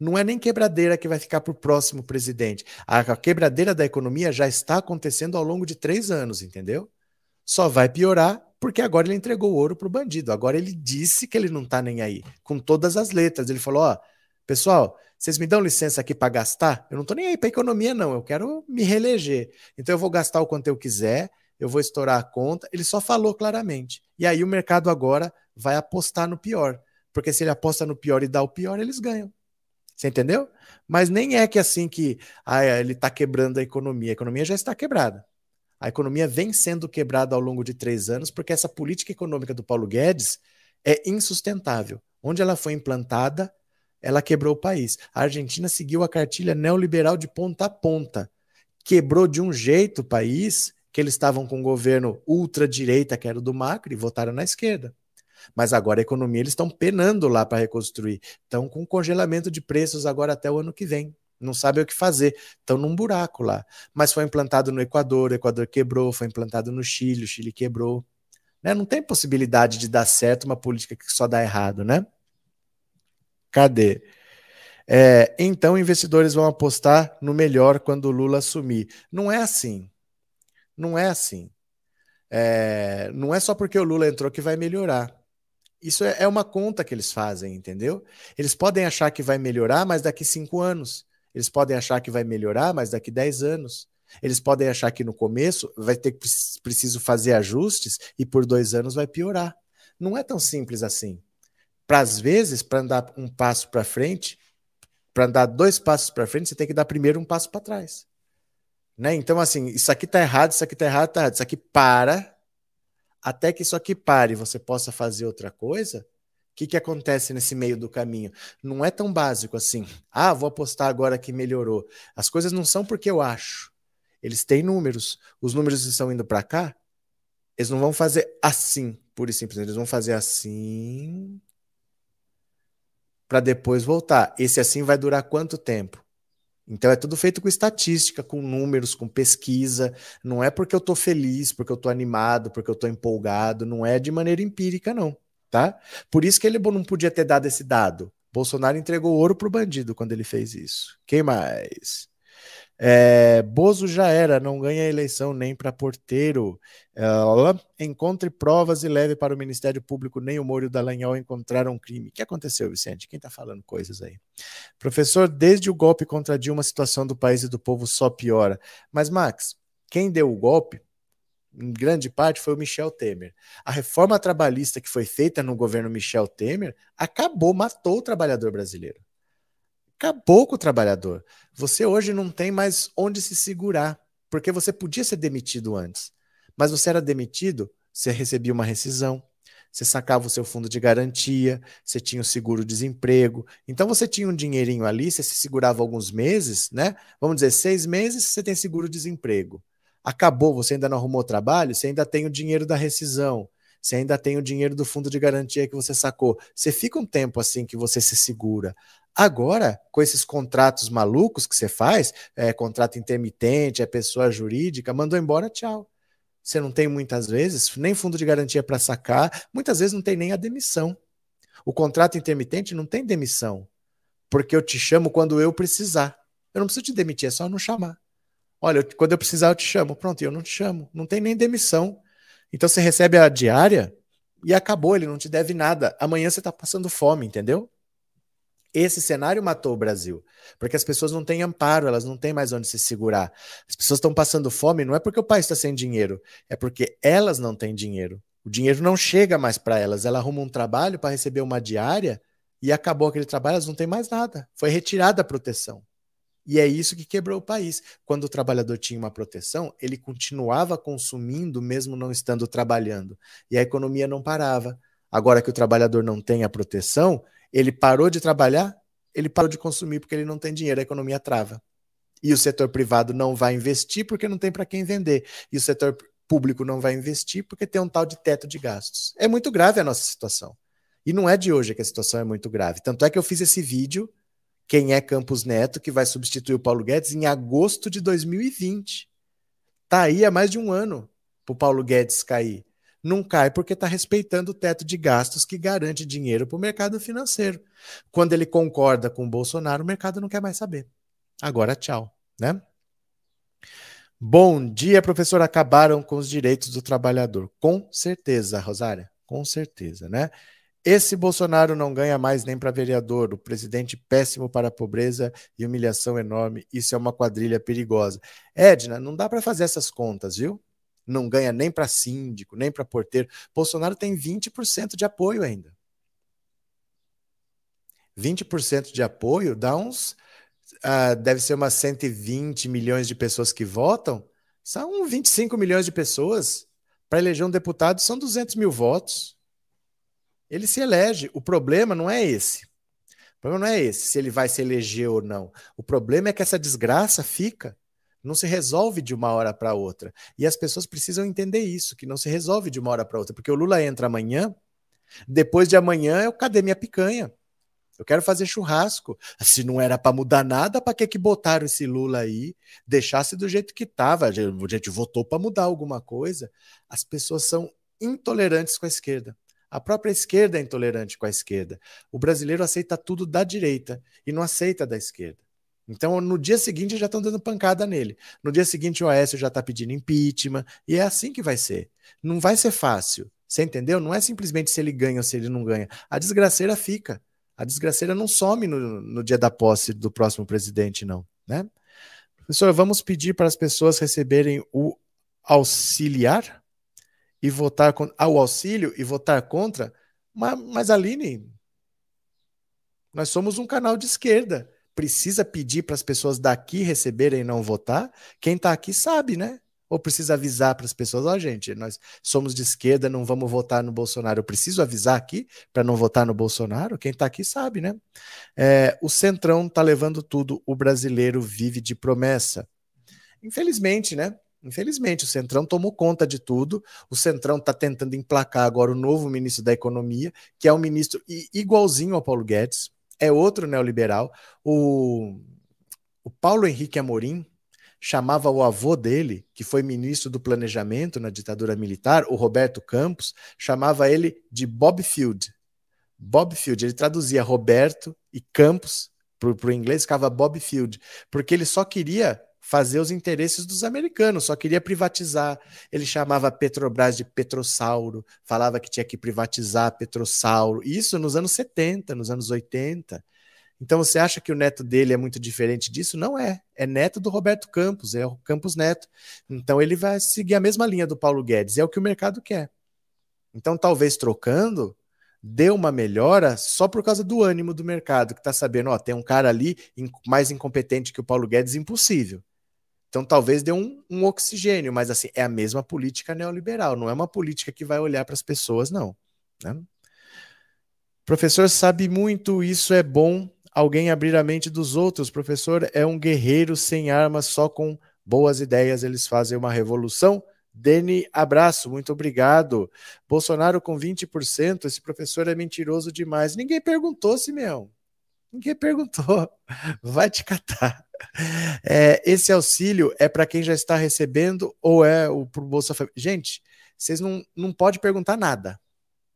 Speaker 1: não é nem quebradeira que vai ficar para o próximo presidente. A quebradeira da economia já está acontecendo ao longo de três anos, entendeu? Só vai piorar porque agora ele entregou o ouro para o bandido. Agora ele disse que ele não está nem aí, com todas as letras. Ele falou: ó, pessoal, vocês me dão licença aqui para gastar? Eu não estou nem aí para economia, não. Eu quero me reeleger. Então eu vou gastar o quanto eu quiser, eu vou estourar a conta. Ele só falou claramente. E aí o mercado agora vai apostar no pior. Porque se ele aposta no pior e dá o pior, eles ganham. Você entendeu? Mas nem é que assim que ah, ele está quebrando a economia. A economia já está quebrada. A economia vem sendo quebrada ao longo de três anos porque essa política econômica do Paulo Guedes é insustentável. Onde ela foi implantada, ela quebrou o país. A Argentina seguiu a cartilha neoliberal de ponta a ponta. Quebrou de um jeito o país que eles estavam com um governo ultradireita, que era o do Macri, e votaram na esquerda. Mas agora a economia eles estão penando lá para reconstruir. Estão com congelamento de preços agora até o ano que vem. Não sabem o que fazer. Estão num buraco lá. Mas foi implantado no Equador, o Equador quebrou, foi implantado no Chile, o Chile quebrou. Né? Não tem possibilidade de dar certo uma política que só dá errado, né? Cadê? É, então, investidores vão apostar no melhor quando o Lula assumir. Não é assim. Não é assim. É, não é só porque o Lula entrou que vai melhorar. Isso é, é uma conta que eles fazem, entendeu? Eles podem achar que vai melhorar, mas daqui cinco anos. Eles podem achar que vai melhorar, mas daqui dez anos. Eles podem achar que no começo vai ter que preciso fazer ajustes e por dois anos vai piorar. Não é tão simples assim. Para às vezes, para andar um passo para frente, para andar dois passos para frente, você tem que dar primeiro um passo para trás. Né? Então, assim, isso aqui está errado, isso aqui está errado, está errado. Isso aqui para, até que isso aqui pare e você possa fazer outra coisa, o que, que acontece nesse meio do caminho? Não é tão básico assim. Ah, vou apostar agora que melhorou. As coisas não são porque eu acho. Eles têm números. Os números estão indo para cá. Eles não vão fazer assim, pura e simples. Eles vão fazer assim para depois voltar. Esse assim vai durar quanto tempo? Então é tudo feito com estatística, com números, com pesquisa. Não é porque eu estou feliz, porque eu estou animado, porque eu estou empolgado. Não é de maneira empírica, não. Tá? Por isso que ele não podia ter dado esse dado. Bolsonaro entregou ouro para o bandido quando ele fez isso. Quem mais? É, Bozo já era, não ganha eleição nem para porteiro. É, encontre provas e leve para o Ministério Público. Nem o Moro e o Dallagnol encontraram crime. O que aconteceu, Vicente? Quem está falando coisas aí? Professor, desde o golpe contra Dilma, a situação do país e do povo só piora. Mas, Max, quem deu o golpe, em grande parte, foi o Michel Temer. A reforma trabalhista que foi feita no governo Michel Temer acabou, matou o trabalhador brasileiro. Acabou com o trabalhador. Você hoje não tem mais onde se segurar, porque você podia ser demitido antes. Mas você era demitido, você recebia uma rescisão, você sacava o seu fundo de garantia, você tinha o seguro-desemprego. Então você tinha um dinheirinho ali, você se segurava alguns meses, né? Vamos dizer, seis meses, você tem seguro-desemprego. Acabou, você ainda não arrumou trabalho, você ainda tem o dinheiro da rescisão, você ainda tem o dinheiro do fundo de garantia que você sacou. Você fica um tempo assim que você se segura. Agora, com esses contratos malucos que você faz, é contrato intermitente, é pessoa jurídica, mandou embora, tchau. Você não tem muitas vezes nem fundo de garantia para sacar, muitas vezes não tem nem a demissão. O contrato intermitente não tem demissão, porque eu te chamo quando eu precisar. Eu não preciso te demitir, é só não chamar. Olha, quando eu precisar eu te chamo. Pronto, eu não te chamo. Não tem nem demissão. Então você recebe a diária e acabou, ele não te deve nada. Amanhã você está passando fome, entendeu? Esse cenário matou o Brasil, porque as pessoas não têm amparo, elas não têm mais onde se segurar. As pessoas estão passando fome, não é porque o país está sem dinheiro, é porque elas não têm dinheiro. O dinheiro não chega mais para elas. Ela arruma um trabalho para receber uma diária e acabou aquele trabalho, elas não têm mais nada. Foi retirada a proteção. E é isso que quebrou o país. Quando o trabalhador tinha uma proteção, ele continuava consumindo mesmo não estando trabalhando. E a economia não parava. Agora que o trabalhador não tem a proteção, ele parou de trabalhar, ele parou de consumir porque ele não tem dinheiro, a economia trava. E o setor privado não vai investir porque não tem para quem vender. E o setor público não vai investir porque tem um tal de teto de gastos. É muito grave a nossa situação. E não é de hoje que a situação é muito grave. Tanto é que eu fiz esse vídeo, quem é Campos Neto, que vai substituir o Paulo Guedes, em agosto de 2020. Tá aí há mais de um ano para o Paulo Guedes cair não cai porque está respeitando o teto de gastos que garante dinheiro para o mercado financeiro. Quando ele concorda com o Bolsonaro, o mercado não quer mais saber. Agora, tchau, né? Bom dia, professor. Acabaram com os direitos do trabalhador. Com certeza, Rosária, com certeza, né? Esse Bolsonaro não ganha mais nem para vereador, o presidente péssimo para a pobreza e humilhação enorme. Isso é uma quadrilha perigosa. Edna, não dá para fazer essas contas, viu? não ganha nem para síndico, nem para porteiro. Bolsonaro tem 20% de apoio ainda. 20% de apoio dá uns. Uh, deve ser umas 120 milhões de pessoas que votam. São 25 milhões de pessoas. Para eleger um deputado, são 200 mil votos. Ele se elege. O problema não é esse. O problema não é esse, se ele vai se eleger ou não. O problema é que essa desgraça fica. Não se resolve de uma hora para outra. E as pessoas precisam entender isso, que não se resolve de uma hora para outra. Porque o Lula entra amanhã, depois de amanhã eu cadê minha picanha? Eu quero fazer churrasco. Se não era para mudar nada, para que que botaram esse Lula aí? Deixasse do jeito que estava. A gente votou para mudar alguma coisa. As pessoas são intolerantes com a esquerda. A própria esquerda é intolerante com a esquerda. O brasileiro aceita tudo da direita e não aceita da esquerda. Então, no dia seguinte, já estão dando pancada nele. No dia seguinte, o Aécio já está pedindo impeachment. E é assim que vai ser. Não vai ser fácil. Você entendeu? Não é simplesmente se ele ganha ou se ele não ganha. A desgraceira fica. A desgraceira não some no, no dia da posse do próximo presidente, não. Né? Professor, vamos pedir para as pessoas receberem o auxiliar e votar ao ah, auxílio e votar contra. Mas, mas Aline, nós somos um canal de esquerda precisa pedir para as pessoas daqui receberem e não votar? Quem está aqui sabe, né? Ou precisa avisar para as pessoas, ó, oh, gente, nós somos de esquerda, não vamos votar no Bolsonaro. Eu preciso avisar aqui para não votar no Bolsonaro? Quem está aqui sabe, né? É, o Centrão está levando tudo, o brasileiro vive de promessa. Infelizmente, né? Infelizmente, o Centrão tomou conta de tudo. O Centrão está tentando emplacar agora o novo ministro da Economia, que é um ministro igualzinho ao Paulo Guedes é outro neoliberal. O, o Paulo Henrique Amorim chamava o avô dele, que foi ministro do planejamento na ditadura militar, o Roberto Campos, chamava ele de Bob Field. Bob Field, ele traduzia Roberto e Campos para o inglês, ficava Bob Field, porque ele só queria fazer os interesses dos americanos, só queria privatizar. Ele chamava Petrobras de Petrossauro, falava que tinha que privatizar Petrossauro. Isso nos anos 70, nos anos 80. Então você acha que o neto dele é muito diferente disso? Não é. É neto do Roberto Campos, é o Campos Neto. Então ele vai seguir a mesma linha do Paulo Guedes, é o que o mercado quer. Então talvez trocando dê uma melhora só por causa do ânimo do mercado, que está sabendo, ó, tem um cara ali mais incompetente que o Paulo Guedes, impossível. Então talvez dê um, um oxigênio, mas assim, é a mesma política neoliberal, não é uma política que vai olhar para as pessoas, não. Né? Professor sabe muito, isso é bom alguém abrir a mente dos outros. Professor é um guerreiro sem armas, só com boas ideias eles fazem uma revolução. Deni, abraço, muito obrigado. Bolsonaro com 20%, esse professor é mentiroso demais. Ninguém perguntou, Simeão. Ninguém perguntou. Vai te catar. É, esse auxílio é para quem já está recebendo ou é o pro Bolsa Família? Gente, vocês não, não podem perguntar nada.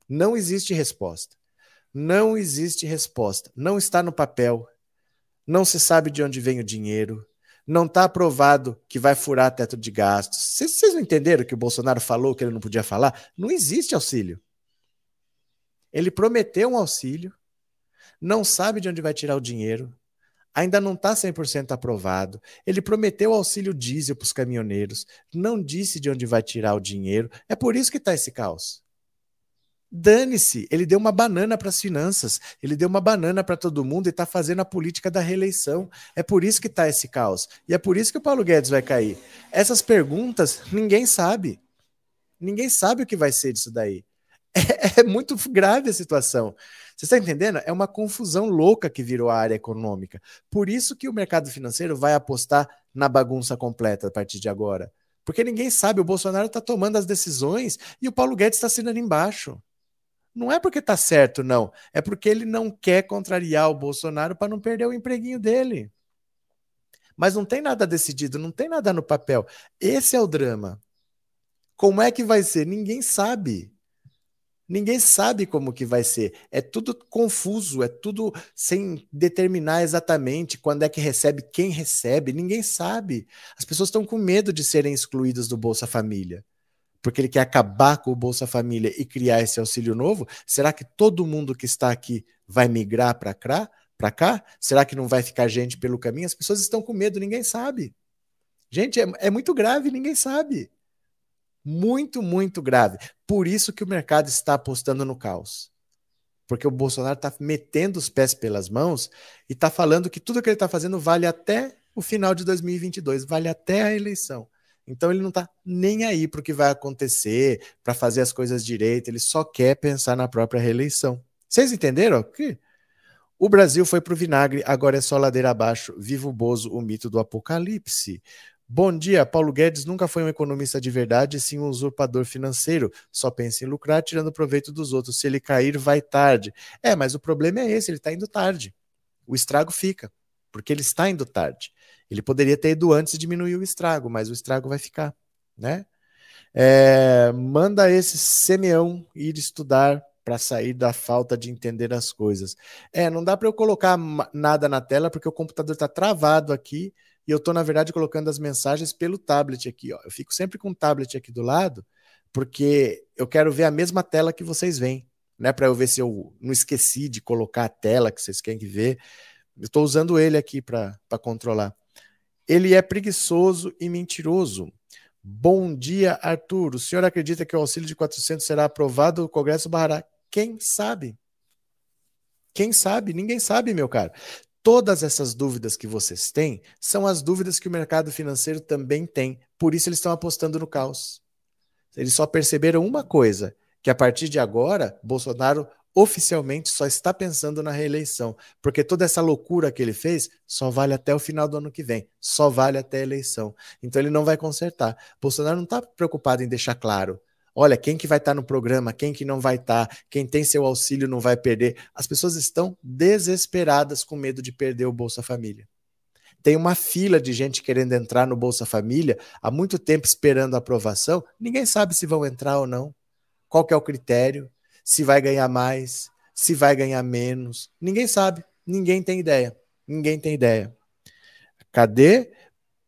Speaker 1: Não existe resposta. Não existe resposta. Não está no papel. Não se sabe de onde vem o dinheiro. Não está aprovado que vai furar teto de gastos. Vocês não entenderam que o Bolsonaro falou que ele não podia falar? Não existe auxílio. Ele prometeu um auxílio, não sabe de onde vai tirar o dinheiro, ainda não está 100% aprovado. Ele prometeu auxílio diesel para os caminhoneiros, não disse de onde vai tirar o dinheiro. É por isso que está esse caos. Dane-se, ele deu uma banana para as finanças, ele deu uma banana para todo mundo e está fazendo a política da reeleição. É por isso que está esse caos. E é por isso que o Paulo Guedes vai cair. Essas perguntas, ninguém sabe. Ninguém sabe o que vai ser disso daí. É, é muito grave a situação. Você está entendendo? É uma confusão louca que virou a área econômica. Por isso que o mercado financeiro vai apostar na bagunça completa a partir de agora. Porque ninguém sabe, o Bolsonaro está tomando as decisões e o Paulo Guedes está assinando embaixo. Não é porque tá certo, não. É porque ele não quer contrariar o Bolsonaro para não perder o empreguinho dele. Mas não tem nada decidido, não tem nada no papel. Esse é o drama. Como é que vai ser? Ninguém sabe. Ninguém sabe como que vai ser. É tudo confuso, é tudo sem determinar exatamente quando é que recebe, quem recebe. Ninguém sabe. As pessoas estão com medo de serem excluídas do Bolsa Família porque ele quer acabar com o Bolsa Família e criar esse auxílio novo? Será que todo mundo que está aqui vai migrar para cá? Será que não vai ficar gente pelo caminho? As pessoas estão com medo, ninguém sabe. Gente, é, é muito grave, ninguém sabe. Muito, muito grave. Por isso que o mercado está apostando no caos. Porque o Bolsonaro está metendo os pés pelas mãos e está falando que tudo que ele está fazendo vale até o final de 2022, vale até a eleição. Então ele não está nem aí para o que vai acontecer, para fazer as coisas direito, ele só quer pensar na própria reeleição. Vocês entenderam? Que o Brasil foi para o vinagre, agora é só ladeira abaixo. Viva o Bozo, o mito do apocalipse. Bom dia, Paulo Guedes nunca foi um economista de verdade, sim um usurpador financeiro. Só pensa em lucrar tirando proveito dos outros. Se ele cair, vai tarde. É, mas o problema é esse, ele está indo tarde. O estrago fica, porque ele está indo tarde. Ele poderia ter ido antes e diminuir o estrago, mas o estrago vai ficar, né? É, manda esse semeão ir estudar para sair da falta de entender as coisas. É, não dá para eu colocar nada na tela porque o computador está travado aqui e eu estou, na verdade, colocando as mensagens pelo tablet aqui. Ó. Eu fico sempre com o tablet aqui do lado porque eu quero ver a mesma tela que vocês veem, né? Para eu ver se eu não esqueci de colocar a tela que vocês querem ver. Estou usando ele aqui para controlar. Ele é preguiçoso e mentiroso. Bom dia, Arthur. O senhor acredita que o auxílio de 400 será aprovado no Congresso barrará? Quem sabe? Quem sabe? Ninguém sabe, meu caro. Todas essas dúvidas que vocês têm são as dúvidas que o mercado financeiro também tem. Por isso eles estão apostando no caos. Eles só perceberam uma coisa, que a partir de agora, Bolsonaro oficialmente só está pensando na reeleição, porque toda essa loucura que ele fez só vale até o final do ano que vem, só vale até a eleição. Então ele não vai consertar. Bolsonaro não está preocupado em deixar claro. Olha, quem que vai estar tá no programa, quem que não vai estar, tá, quem tem seu auxílio não vai perder. As pessoas estão desesperadas com medo de perder o Bolsa Família. tem uma fila de gente querendo entrar no Bolsa Família há muito tempo esperando a aprovação. Ninguém sabe se vão entrar ou não. Qual que é o critério? Se vai ganhar mais, se vai ganhar menos. Ninguém sabe. Ninguém tem ideia. Ninguém tem ideia. Cadê?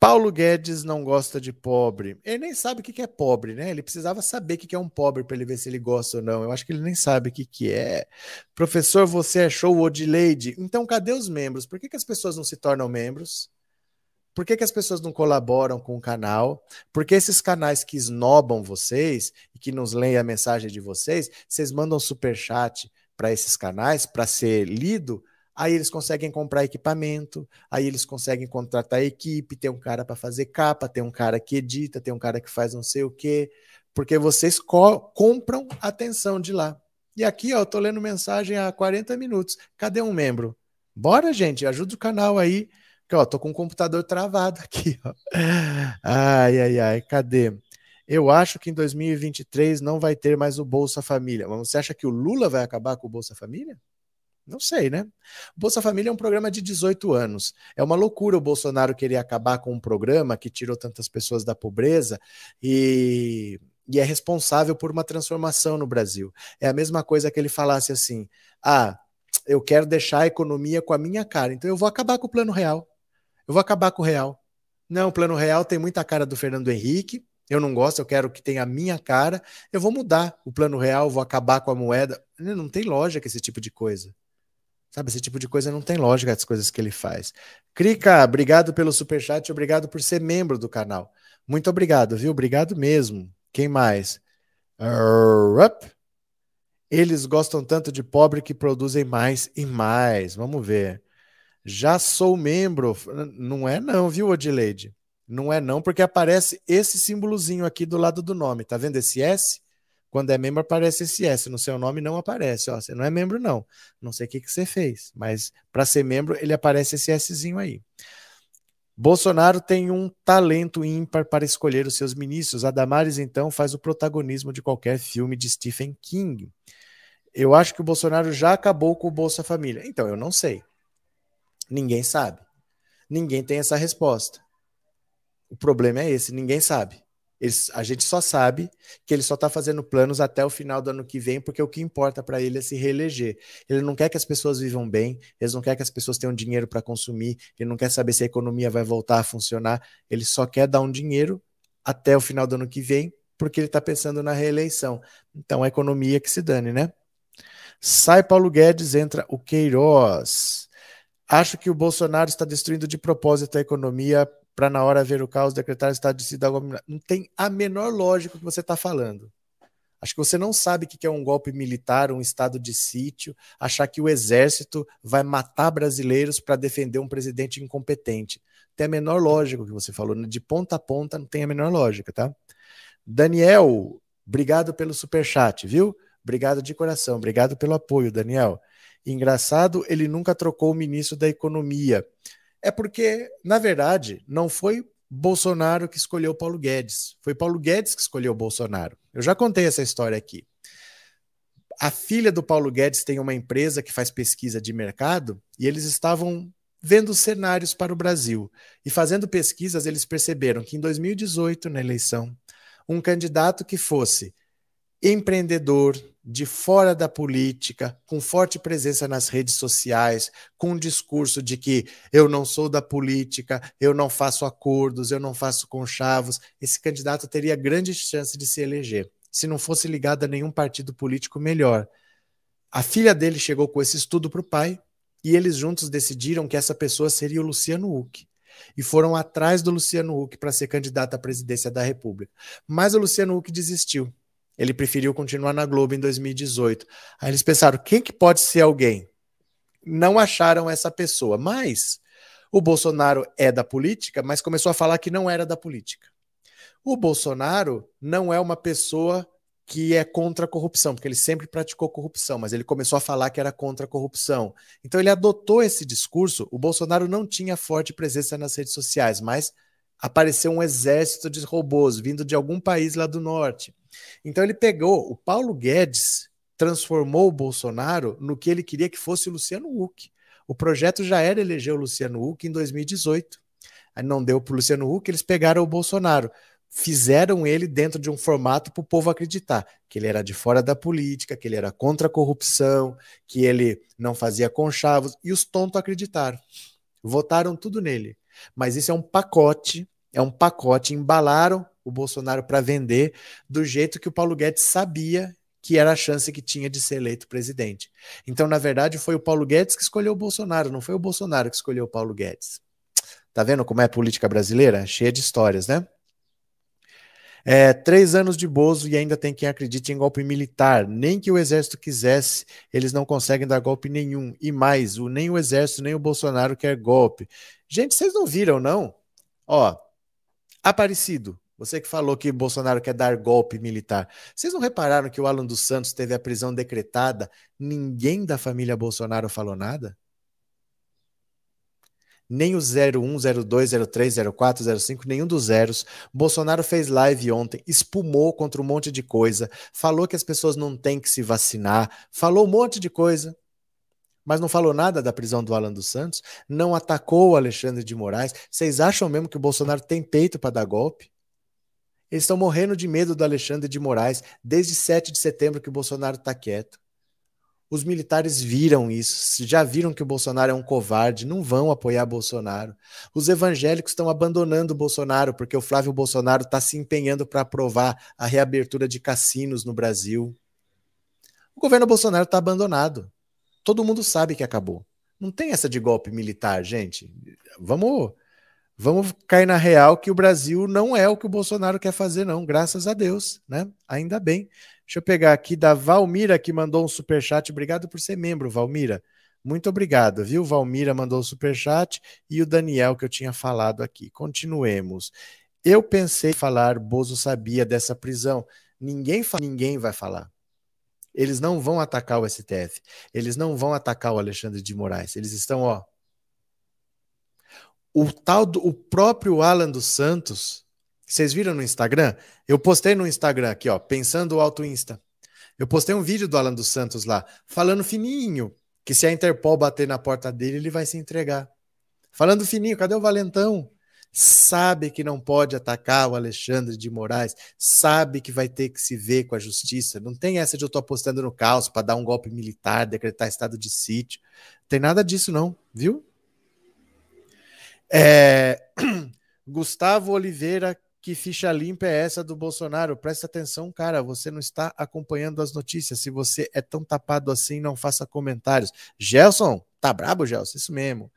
Speaker 1: Paulo Guedes não gosta de pobre. Ele nem sabe o que é pobre, né? Ele precisava saber o que é um pobre para ele ver se ele gosta ou não. Eu acho que ele nem sabe o que é. Professor, você é show Odileide. Então, cadê os membros? Por que, que as pessoas não se tornam membros? Por que, que as pessoas não colaboram com o canal? Porque esses canais que esnobam vocês e que nos leem a mensagem de vocês, vocês mandam super chat para esses canais para ser lido Aí eles conseguem comprar equipamento, aí eles conseguem contratar equipe, tem um cara para fazer capa, tem um cara que edita, tem um cara que faz não sei o quê, porque vocês co compram atenção de lá. E aqui, ó, eu tô lendo mensagem há 40 minutos. Cadê um membro? Bora, gente, ajuda o canal aí. Que, ó, tô com o computador travado aqui, ó. Ai, ai, ai, cadê? Eu acho que em 2023 não vai ter mais o Bolsa Família. Mas você acha que o Lula vai acabar com o Bolsa Família? Não sei, né? Bolsa Família é um programa de 18 anos. É uma loucura o Bolsonaro querer acabar com um programa que tirou tantas pessoas da pobreza e, e é responsável por uma transformação no Brasil. É a mesma coisa que ele falasse assim: ah, eu quero deixar a economia com a minha cara, então eu vou acabar com o plano real. Eu vou acabar com o real. Não, o plano real tem muita cara do Fernando Henrique. Eu não gosto, eu quero que tenha a minha cara. Eu vou mudar o plano real, vou acabar com a moeda. Não tem lógica esse tipo de coisa. Sabe, esse tipo de coisa não tem lógica as coisas que ele faz. Crica, obrigado pelo superchat, obrigado por ser membro do canal. Muito obrigado, viu? Obrigado mesmo. Quem mais? Eles gostam tanto de pobre que produzem mais e mais. Vamos ver. Já sou membro. Não é não, viu, Odileide? Não é não, porque aparece esse símbolozinho aqui do lado do nome. Tá vendo esse S? Quando é membro, aparece esse S. No seu nome não aparece. Ó, você não é membro, não. Não sei o que, que você fez, mas para ser membro, ele aparece esse Szinho aí. Bolsonaro tem um talento ímpar para escolher os seus ministros. A Damares, então, faz o protagonismo de qualquer filme de Stephen King. Eu acho que o Bolsonaro já acabou com o Bolsa Família. Então, eu não sei. Ninguém sabe. Ninguém tem essa resposta. O problema é esse: ninguém sabe. Eles, a gente só sabe que ele só está fazendo planos até o final do ano que vem, porque o que importa para ele é se reeleger. Ele não quer que as pessoas vivam bem, ele não quer que as pessoas tenham dinheiro para consumir, ele não quer saber se a economia vai voltar a funcionar, ele só quer dar um dinheiro até o final do ano que vem, porque ele está pensando na reeleição. Então a economia que se dane, né? Sai Paulo Guedes, entra o Queiroz. Acho que o Bolsonaro está destruindo de propósito a economia para na hora ver o caos decretar estado de cidadão. Não tem a menor lógica que você está falando. Acho que você não sabe o que é um golpe militar, um estado de sítio, achar que o exército vai matar brasileiros para defender um presidente incompetente. Tem a menor lógica o que você falou, né? de ponta a ponta não tem a menor lógica, tá? Daniel, obrigado pelo super chat, viu? Obrigado de coração, obrigado pelo apoio, Daniel. Engraçado, ele nunca trocou o ministro da Economia. É porque, na verdade, não foi Bolsonaro que escolheu Paulo Guedes, foi Paulo Guedes que escolheu Bolsonaro. Eu já contei essa história aqui. A filha do Paulo Guedes tem uma empresa que faz pesquisa de mercado e eles estavam vendo cenários para o Brasil. E fazendo pesquisas, eles perceberam que em 2018, na eleição, um candidato que fosse empreendedor, de fora da política, com forte presença nas redes sociais, com um discurso de que eu não sou da política, eu não faço acordos, eu não faço conchavos, esse candidato teria grande chance de se eleger. Se não fosse ligado a nenhum partido político, melhor. A filha dele chegou com esse estudo para o pai e eles juntos decidiram que essa pessoa seria o Luciano Huck e foram atrás do Luciano Huck para ser candidato à presidência da República. Mas o Luciano Huck desistiu. Ele preferiu continuar na Globo em 2018. Aí eles pensaram: quem que pode ser alguém? Não acharam essa pessoa. Mas o Bolsonaro é da política, mas começou a falar que não era da política. O Bolsonaro não é uma pessoa que é contra a corrupção, porque ele sempre praticou corrupção, mas ele começou a falar que era contra a corrupção. Então ele adotou esse discurso. O Bolsonaro não tinha forte presença nas redes sociais, mas apareceu um exército de robôs vindo de algum país lá do norte. Então ele pegou o Paulo Guedes, transformou o Bolsonaro no que ele queria que fosse o Luciano Huck. O projeto já era eleger o Luciano Huck em 2018. Aí não deu para o Luciano Huck, eles pegaram o Bolsonaro. Fizeram ele dentro de um formato para o povo acreditar que ele era de fora da política, que ele era contra a corrupção, que ele não fazia conchavos, e os tontos acreditaram. Votaram tudo nele. Mas isso é um pacote, é um pacote, embalaram o Bolsonaro para vender do jeito que o Paulo Guedes sabia que era a chance que tinha de ser eleito presidente. Então, na verdade, foi o Paulo Guedes que escolheu o Bolsonaro, não foi o Bolsonaro que escolheu o Paulo Guedes. Tá vendo como é a política brasileira? Cheia de histórias, né? É, três anos de Bozo e ainda tem quem acredite em golpe militar. Nem que o exército quisesse, eles não conseguem dar golpe nenhum. E mais, o, nem o exército, nem o Bolsonaro quer golpe. Gente, vocês não viram, não? Ó, Aparecido, você que falou que Bolsonaro quer dar golpe militar. Vocês não repararam que o Alan dos Santos teve a prisão decretada? Ninguém da família Bolsonaro falou nada? Nem o 01, 02, 03, 04, 05, nenhum dos zeros. Bolsonaro fez live ontem, espumou contra um monte de coisa, falou que as pessoas não têm que se vacinar, falou um monte de coisa mas não falou nada da prisão do Alan dos Santos, não atacou o Alexandre de Moraes. Vocês acham mesmo que o Bolsonaro tem peito para dar golpe? Eles estão morrendo de medo do Alexandre de Moraes desde 7 de setembro que o Bolsonaro está quieto. Os militares viram isso, já viram que o Bolsonaro é um covarde, não vão apoiar Bolsonaro. Os evangélicos estão abandonando o Bolsonaro porque o Flávio Bolsonaro está se empenhando para aprovar a reabertura de cassinos no Brasil. O governo Bolsonaro está abandonado todo mundo sabe que acabou. Não tem essa de golpe militar, gente. Vamos, vamos cair na real que o Brasil não é o que o Bolsonaro quer fazer, não. Graças a Deus, né? Ainda bem. Deixa eu pegar aqui da Valmira que mandou um super chat. Obrigado por ser membro, Valmira. Muito obrigado, viu? Valmira mandou o super chat e o Daniel que eu tinha falado aqui. Continuemos. Eu pensei falar, Bozo sabia dessa prisão. Ninguém, ninguém vai falar. Eles não vão atacar o STF. Eles não vão atacar o Alexandre de Moraes. Eles estão, ó. O tal do, o próprio Alan dos Santos, vocês viram no Instagram? Eu postei no Instagram aqui, ó, pensando o Auto Insta. Eu postei um vídeo do Alan dos Santos lá, falando fininho, que se a Interpol bater na porta dele, ele vai se entregar. Falando fininho, cadê o Valentão? sabe que não pode atacar o Alexandre de Moraes, sabe que vai ter que se ver com a justiça. Não tem essa de eu estou apostando no caos para dar um golpe militar, decretar estado de sítio. Tem nada disso, não, viu? É... Gustavo Oliveira, que ficha limpa é essa do Bolsonaro? Presta atenção, cara, você não está acompanhando as notícias. Se você é tão tapado assim, não faça comentários. Gelson, tá brabo, Gelson? Isso mesmo.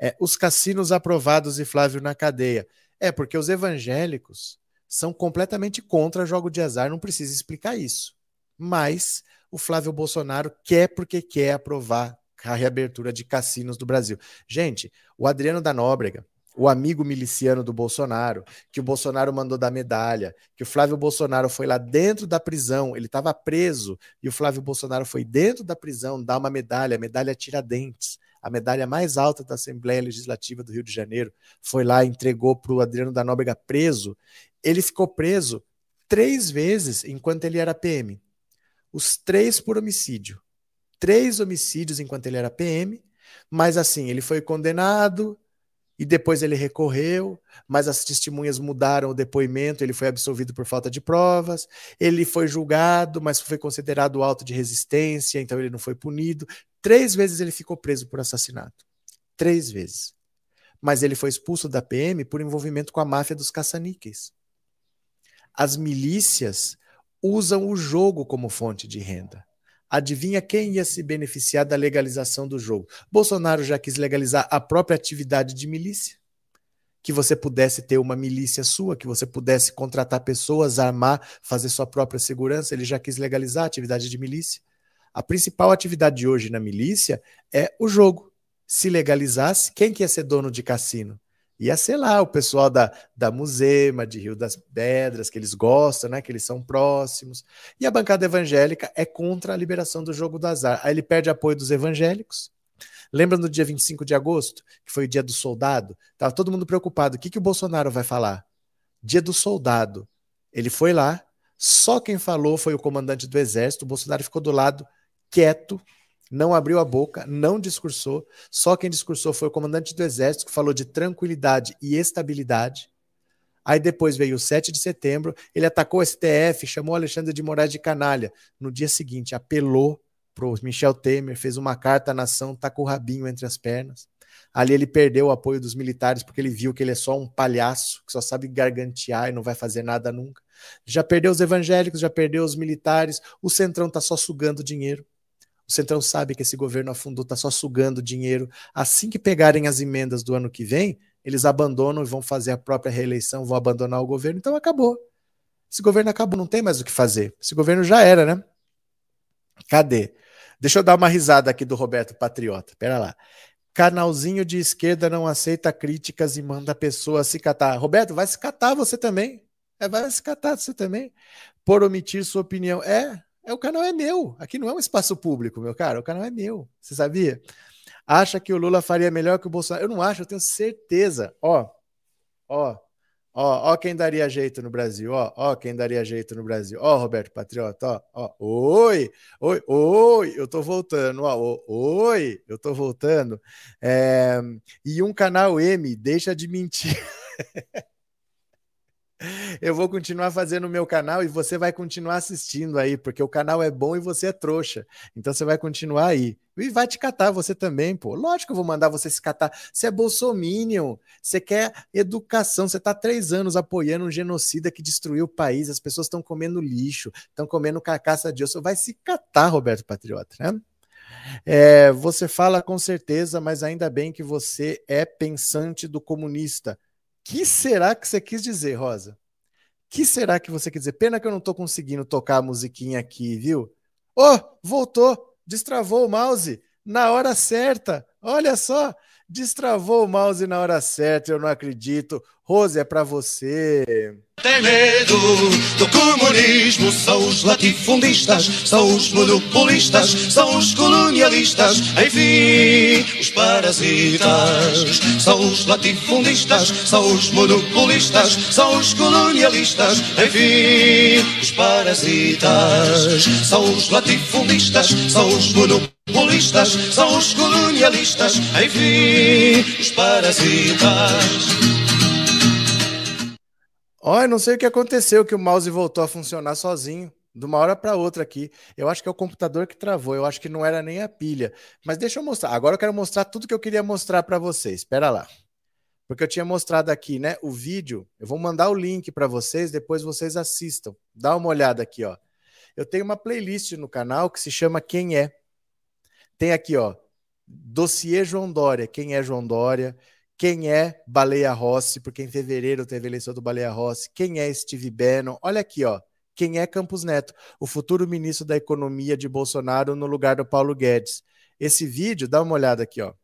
Speaker 1: É, os cassinos aprovados e Flávio na cadeia. É, porque os evangélicos são completamente contra jogo de azar, não precisa explicar isso. Mas o Flávio Bolsonaro quer porque quer aprovar a reabertura de cassinos do Brasil. Gente, o Adriano da Nóbrega, o amigo miliciano do Bolsonaro, que o Bolsonaro mandou dar medalha, que o Flávio Bolsonaro foi lá dentro da prisão, ele estava preso, e o Flávio Bolsonaro foi dentro da prisão dar uma medalha, a medalha Tiradentes a medalha mais alta da Assembleia Legislativa do Rio de Janeiro, foi lá entregou para o Adriano da Nóbrega preso. Ele ficou preso três vezes enquanto ele era PM. Os três por homicídio. Três homicídios enquanto ele era PM, mas assim, ele foi condenado, e depois ele recorreu, mas as testemunhas mudaram o depoimento, ele foi absolvido por falta de provas, ele foi julgado, mas foi considerado auto de resistência, então ele não foi punido. Três vezes ele ficou preso por assassinato. Três vezes. Mas ele foi expulso da PM por envolvimento com a máfia dos caça-níqueis. As milícias usam o jogo como fonte de renda. Adivinha quem ia se beneficiar da legalização do jogo? Bolsonaro já quis legalizar a própria atividade de milícia. Que você pudesse ter uma milícia sua, que você pudesse contratar pessoas, armar, fazer sua própria segurança. Ele já quis legalizar a atividade de milícia. A principal atividade hoje na milícia é o jogo. Se legalizasse, quem que ia ser dono de cassino? Ia ser lá o pessoal da, da Musema, de Rio das Pedras, que eles gostam, né? Que eles são próximos. E a bancada evangélica é contra a liberação do jogo do azar. Aí ele perde apoio dos evangélicos. Lembra no dia 25 de agosto, que foi o dia do soldado? Tava todo mundo preocupado. O que, que o Bolsonaro vai falar? Dia do soldado. Ele foi lá, só quem falou foi o comandante do exército. O Bolsonaro ficou do lado, quieto, não abriu a boca, não discursou. Só quem discursou foi o comandante do Exército, que falou de tranquilidade e estabilidade. Aí depois veio o 7 de setembro, ele atacou o STF, chamou Alexandre de Moraes de canalha. No dia seguinte, apelou para o Michel Temer, fez uma carta à nação, tacou o rabinho entre as pernas. Ali ele perdeu o apoio dos militares porque ele viu que ele é só um palhaço, que só sabe gargantear e não vai fazer nada nunca. Já perdeu os evangélicos, já perdeu os militares, o Centrão está só sugando dinheiro. O Centrão sabe que esse governo afundou, está só sugando dinheiro. Assim que pegarem as emendas do ano que vem, eles abandonam e vão fazer a própria reeleição, vão abandonar o governo. Então acabou. Esse governo acabou, não tem mais o que fazer. Esse governo já era, né? Cadê? Deixa eu dar uma risada aqui do Roberto Patriota. Pera lá. Canalzinho de esquerda não aceita críticas e manda a pessoa se catar. Roberto, vai se catar você também. É, vai se catar você também. Por omitir sua opinião. É, é, o canal é meu. Aqui não é um espaço público, meu cara. O canal é meu. Você sabia? Acha que o Lula faria melhor que o Bolsonaro? Eu não acho, eu tenho certeza. Ó, ó, ó, ó quem daria jeito no Brasil. Ó, ó quem daria jeito no Brasil. Ó, Roberto Patriota, ó, ó. Oi, oi, oi, eu tô voltando. Ó, oi, eu tô voltando. É, e um canal M, deixa de mentir. Eu vou continuar fazendo o meu canal e você vai continuar assistindo aí, porque o canal é bom e você é trouxa. Então você vai continuar aí. E vai te catar você também, pô. Lógico que eu vou mandar você se catar. Você é bolsominion, você quer educação, você está três anos apoiando um genocida que destruiu o país, as pessoas estão comendo lixo, estão comendo carcaça de osso. Vai se catar, Roberto Patriota, né? É, você fala com certeza, mas ainda bem que você é pensante do comunista que será que você quis dizer, Rosa? que será que você quis dizer? Pena que eu não estou conseguindo tocar a musiquinha aqui, viu? Oh, voltou! Destravou o mouse na hora certa. Olha só, destravou o mouse na hora certa. Eu não acredito. Rose, é para você.
Speaker 2: Tem medo do comunismo, são os latifundistas, são os monopolistas, são os colonialistas, enfim, os parasitas. São os latifundistas, são os monopolistas, são os colonialistas, enfim, os parasitas. São os latifundistas, são os monopolistas, são os colonialistas, enfim, os parasitas.
Speaker 1: Olha, não sei o que aconteceu, que o mouse voltou a funcionar sozinho, de uma hora para outra aqui. Eu acho que é o computador que travou, eu acho que não era nem a pilha. Mas deixa eu mostrar. Agora eu quero mostrar tudo que eu queria mostrar para vocês. Espera lá. Porque eu tinha mostrado aqui, né, o vídeo. Eu vou mandar o link para vocês, depois vocês assistam. Dá uma olhada aqui, ó. Eu tenho uma playlist no canal que se chama Quem é. Tem aqui, ó, Dossiê João Dória, quem é João Dória, quem é Baleia Rossi, porque em fevereiro teve eleição do Baleia Rossi, quem é Steve Bannon, olha aqui, ó, quem é Campos Neto, o futuro ministro da Economia de Bolsonaro no lugar do Paulo Guedes. Esse vídeo, dá uma olhada aqui, ó.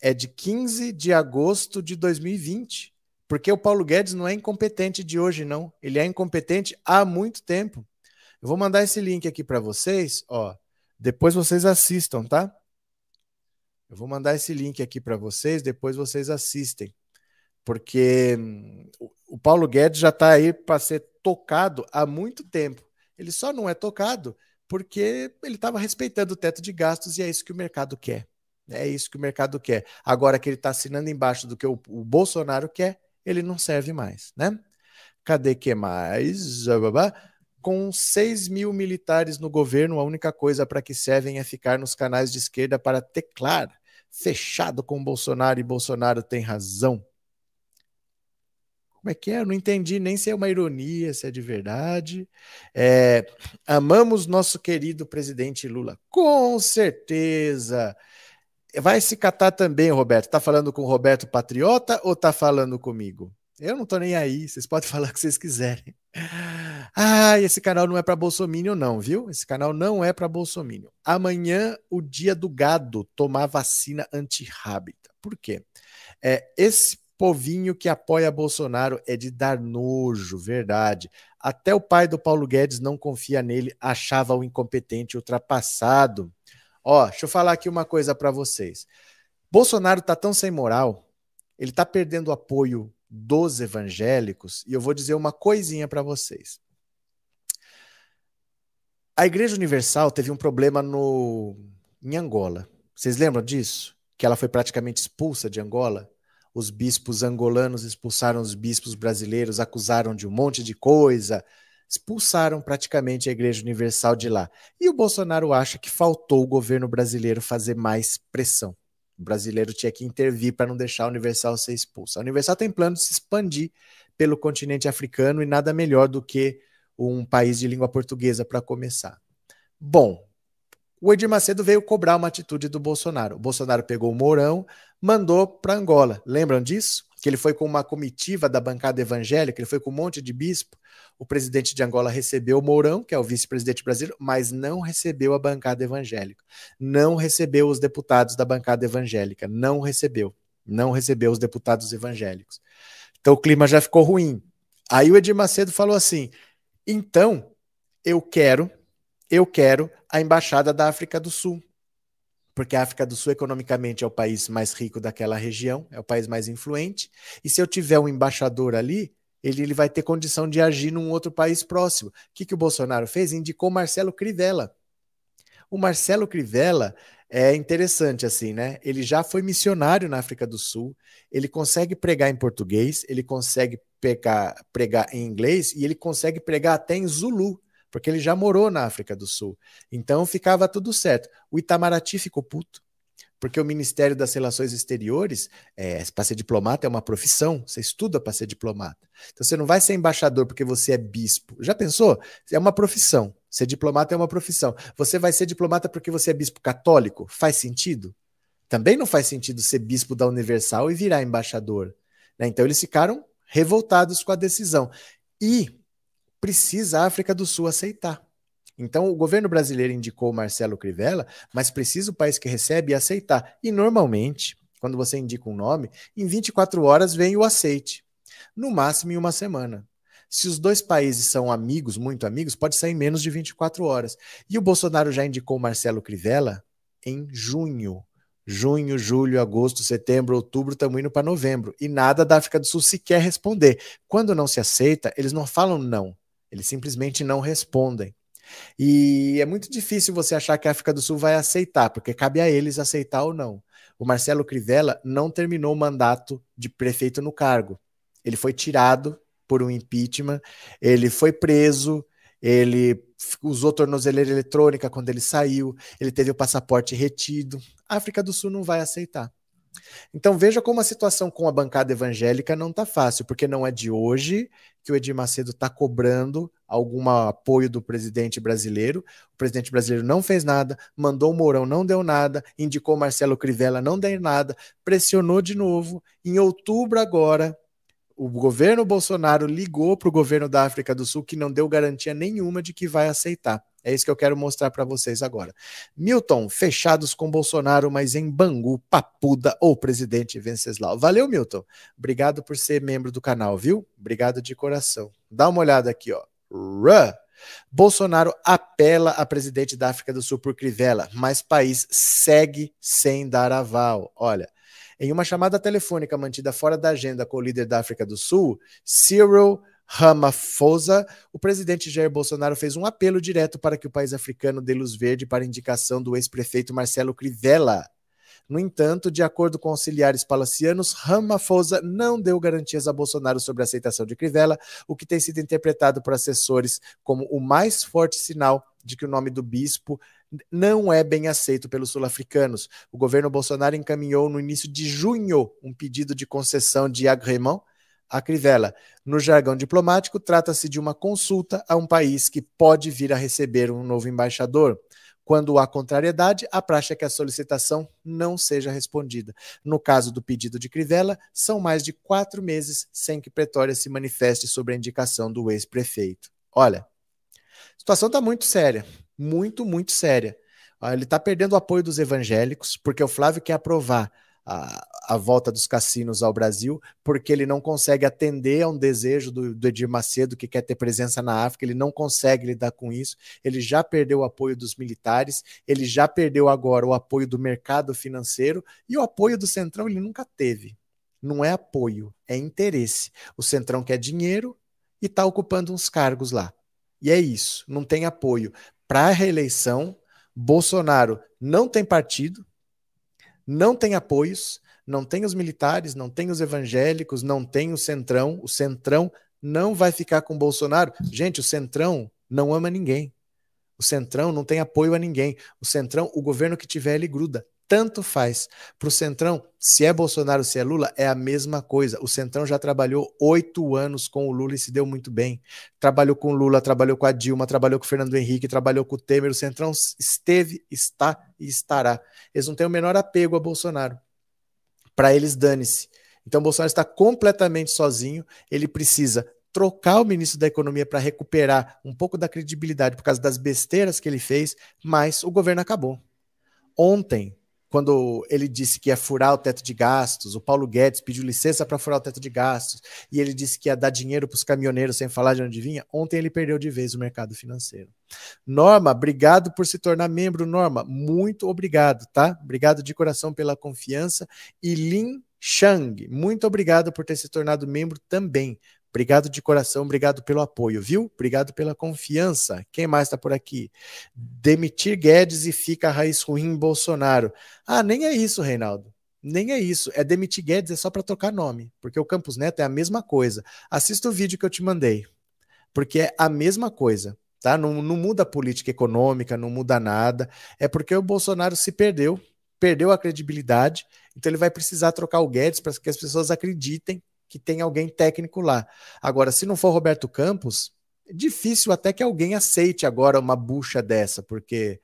Speaker 1: É de 15 de agosto de 2020. Porque o Paulo Guedes não é incompetente de hoje, não. Ele é incompetente há muito tempo. Eu vou mandar esse link aqui para vocês, ó. Depois vocês assistam, tá? Eu vou mandar esse link aqui para vocês, depois vocês assistem. Porque hum, o Paulo Guedes já está aí para ser tocado há muito tempo. Ele só não é tocado porque ele estava respeitando o teto de gastos e é isso que o mercado quer. É isso que o mercado quer. Agora que ele está assinando embaixo do que o, o, Bolsonaro quer, ele não serve mais, né? Cadê que mais? Com 6 mil militares no governo, a única coisa para que servem é ficar nos canais de esquerda para teclar fechado com Bolsonaro e Bolsonaro tem razão. Como é que é? Eu não entendi nem se é uma ironia, se é de verdade. É, amamos nosso querido presidente Lula. Com certeza. Vai se catar também, Roberto. Tá falando com o Roberto Patriota ou tá falando comigo? Eu não tô nem aí, vocês podem falar o que vocês quiserem. Ah, esse canal não é para Bolsonaro, não, viu? Esse canal não é para Bolsonaro. Amanhã, o dia do gado tomar vacina antirrábica. Por quê? É, esse povinho que apoia Bolsonaro é de dar nojo, verdade. Até o pai do Paulo Guedes não confia nele, achava o incompetente ultrapassado. Ó, deixa eu falar aqui uma coisa para vocês. Bolsonaro tá tão sem moral, ele tá perdendo apoio dos evangélicos, e eu vou dizer uma coisinha para vocês. A Igreja Universal teve um problema no em Angola. Vocês lembram disso? Que ela foi praticamente expulsa de Angola? Os bispos angolanos expulsaram os bispos brasileiros, acusaram de um monte de coisa, expulsaram praticamente a Igreja Universal de lá. E o Bolsonaro acha que faltou o governo brasileiro fazer mais pressão. O brasileiro tinha que intervir para não deixar a Universal ser expulsa. A Universal tem plano de se expandir pelo continente africano e nada melhor do que um país de língua portuguesa para começar. Bom, o Edir Macedo veio cobrar uma atitude do Bolsonaro. O Bolsonaro pegou o Mourão, mandou para Angola. Lembram disso? Que ele foi com uma comitiva da bancada evangélica, ele foi com um monte de bispo. O presidente de Angola recebeu o Mourão, que é o vice-presidente brasileiro, mas não recebeu a bancada evangélica. Não recebeu os deputados da bancada evangélica. Não recebeu. Não recebeu os deputados evangélicos. Então o clima já ficou ruim. Aí o Edir Macedo falou assim: então eu quero eu quero a embaixada da África do Sul. Porque a África do Sul, economicamente, é o país mais rico daquela região, é o país mais influente. E se eu tiver um embaixador ali, ele, ele vai ter condição de agir num outro país próximo. O que, que o Bolsonaro fez? Indicou Marcelo Crivella. O Marcelo Crivella é interessante, assim, né? Ele já foi missionário na África do Sul, ele consegue pregar em português, ele consegue pregar em inglês e ele consegue pregar até em Zulu porque ele já morou na África do Sul. Então ficava tudo certo. O Itamaraty ficou puto, porque o Ministério das Relações Exteriores, é, para ser diplomata, é uma profissão, você estuda para ser diplomata. Então você não vai ser embaixador porque você é bispo. Já pensou? É uma profissão. Ser diplomata é uma profissão. Você vai ser diplomata porque você é bispo católico? Faz sentido? Também não faz sentido ser bispo da Universal e virar embaixador. Né? Então eles ficaram revoltados com a decisão. E precisa a África do Sul aceitar. Então, o governo brasileiro indicou Marcelo Crivella, mas precisa o país que recebe aceitar. E, normalmente, quando você indica um nome, em 24 horas vem o aceite. No máximo em uma semana. Se os dois países são amigos, muito amigos, pode sair em menos de 24 horas. E o Bolsonaro já indicou Marcelo Crivella em junho. Junho, julho, agosto, setembro, outubro, estamos indo para novembro. E nada da África do Sul sequer responder. Quando não se aceita, eles não falam não. Eles simplesmente não respondem. E é muito difícil você achar que a África do Sul vai aceitar, porque cabe a eles aceitar ou não. O Marcelo Crivella não terminou o mandato de prefeito no cargo. Ele foi tirado por um impeachment, ele foi preso, ele usou tornozeleira eletrônica quando ele saiu, ele teve o passaporte retido. A África do Sul não vai aceitar. Então veja como a situação com a bancada evangélica não está fácil, porque não é de hoje que o Edir Macedo está cobrando algum apoio do presidente brasileiro. O presidente brasileiro não fez nada, mandou o Mourão, não deu nada, indicou Marcelo Crivella, não deu nada, pressionou de novo. Em outubro agora, o governo Bolsonaro ligou para o governo da África do Sul que não deu garantia nenhuma de que vai aceitar. É isso que eu quero mostrar para vocês agora. Milton, fechados com Bolsonaro, mas em Bangu, Papuda ou presidente Venceslau. Valeu, Milton. Obrigado por ser membro do canal, viu? Obrigado de coração. Dá uma olhada aqui, ó. Rã. Bolsonaro apela a presidente da África do Sul por Crivella, mas país segue sem dar aval. Olha, em uma chamada telefônica mantida fora da agenda com o líder da África do Sul, Cyril Ramaphosa, o presidente Jair Bolsonaro fez um apelo direto para que o país africano dê luz verde para a indicação do ex-prefeito Marcelo Crivella. No entanto, de acordo com auxiliares palacianos, Ramaphosa não deu garantias a Bolsonaro sobre a aceitação de Crivella, o que tem sido interpretado por assessores como o mais forte sinal de que o nome do bispo não é bem aceito pelos sul-africanos. O governo Bolsonaro encaminhou no início de junho um pedido de concessão de agrément a Crivella. No jargão diplomático, trata-se de uma consulta a um país que pode vir a receber um novo embaixador. Quando há contrariedade, a praxe é que a solicitação não seja respondida. No caso do pedido de Crivella, são mais de quatro meses sem que Pretória se manifeste sobre a indicação do ex-prefeito. Olha, a situação está muito séria, muito, muito séria. Ele está perdendo o apoio dos evangélicos, porque o Flávio quer aprovar a, a, volta dos cassinos ao Brasil, porque ele não consegue atender a um desejo do, do, Edir Macedo, que quer ter presença na África, ele não consegue lidar com isso, ele já perdeu o apoio dos militares, ele já perdeu agora o apoio do mercado financeiro, e o apoio do Centrão ele nunca teve. Não é apoio, é interesse. O Centrão quer dinheiro e está ocupando uns cargos lá. E é isso, não tem apoio para a reeleição, Bolsonaro não tem partido, não tem apoios, não tem os militares, não tem os evangélicos, não tem o centrão. O centrão não vai ficar com Bolsonaro. Gente, o centrão não ama ninguém. O centrão não tem apoio a ninguém. O centrão, o governo que tiver, ele gruda tanto faz. Para o Centrão, se é Bolsonaro, se é Lula, é a mesma coisa. O Centrão já trabalhou oito anos com o Lula e se deu muito bem. Trabalhou com o Lula, trabalhou com a Dilma, trabalhou com o Fernando Henrique, trabalhou com o Temer. O Centrão esteve, está e estará. Eles não têm o menor apego a Bolsonaro. Para eles, dane-se. Então, Bolsonaro está completamente sozinho. Ele precisa trocar o ministro da Economia para recuperar um pouco da credibilidade por causa das besteiras que ele fez, mas o governo acabou. Ontem, quando ele disse que ia furar o teto de gastos, o Paulo Guedes pediu licença para furar o teto de gastos, e ele disse que ia dar dinheiro para os caminhoneiros sem falar de onde vinha, ontem ele perdeu de vez o mercado financeiro. Norma, obrigado por se tornar membro, Norma, muito obrigado, tá? Obrigado de coração pela confiança. E Lin Shang, muito obrigado por ter se tornado membro também. Obrigado de coração, obrigado pelo apoio, viu? Obrigado pela confiança. Quem mais está por aqui? Demitir Guedes e fica a raiz ruim em Bolsonaro. Ah, nem é isso, Reinaldo. Nem é isso. É demitir Guedes é só para tocar nome, porque o Campos Neto é a mesma coisa. Assista o vídeo que eu te mandei, porque é a mesma coisa. Tá? Não, não muda a política econômica, não muda nada. É porque o Bolsonaro se perdeu, perdeu a credibilidade, então ele vai precisar trocar o Guedes para que as pessoas acreditem que tem alguém técnico lá. Agora, se não for Roberto Campos, é difícil até que alguém aceite agora uma bucha dessa, porque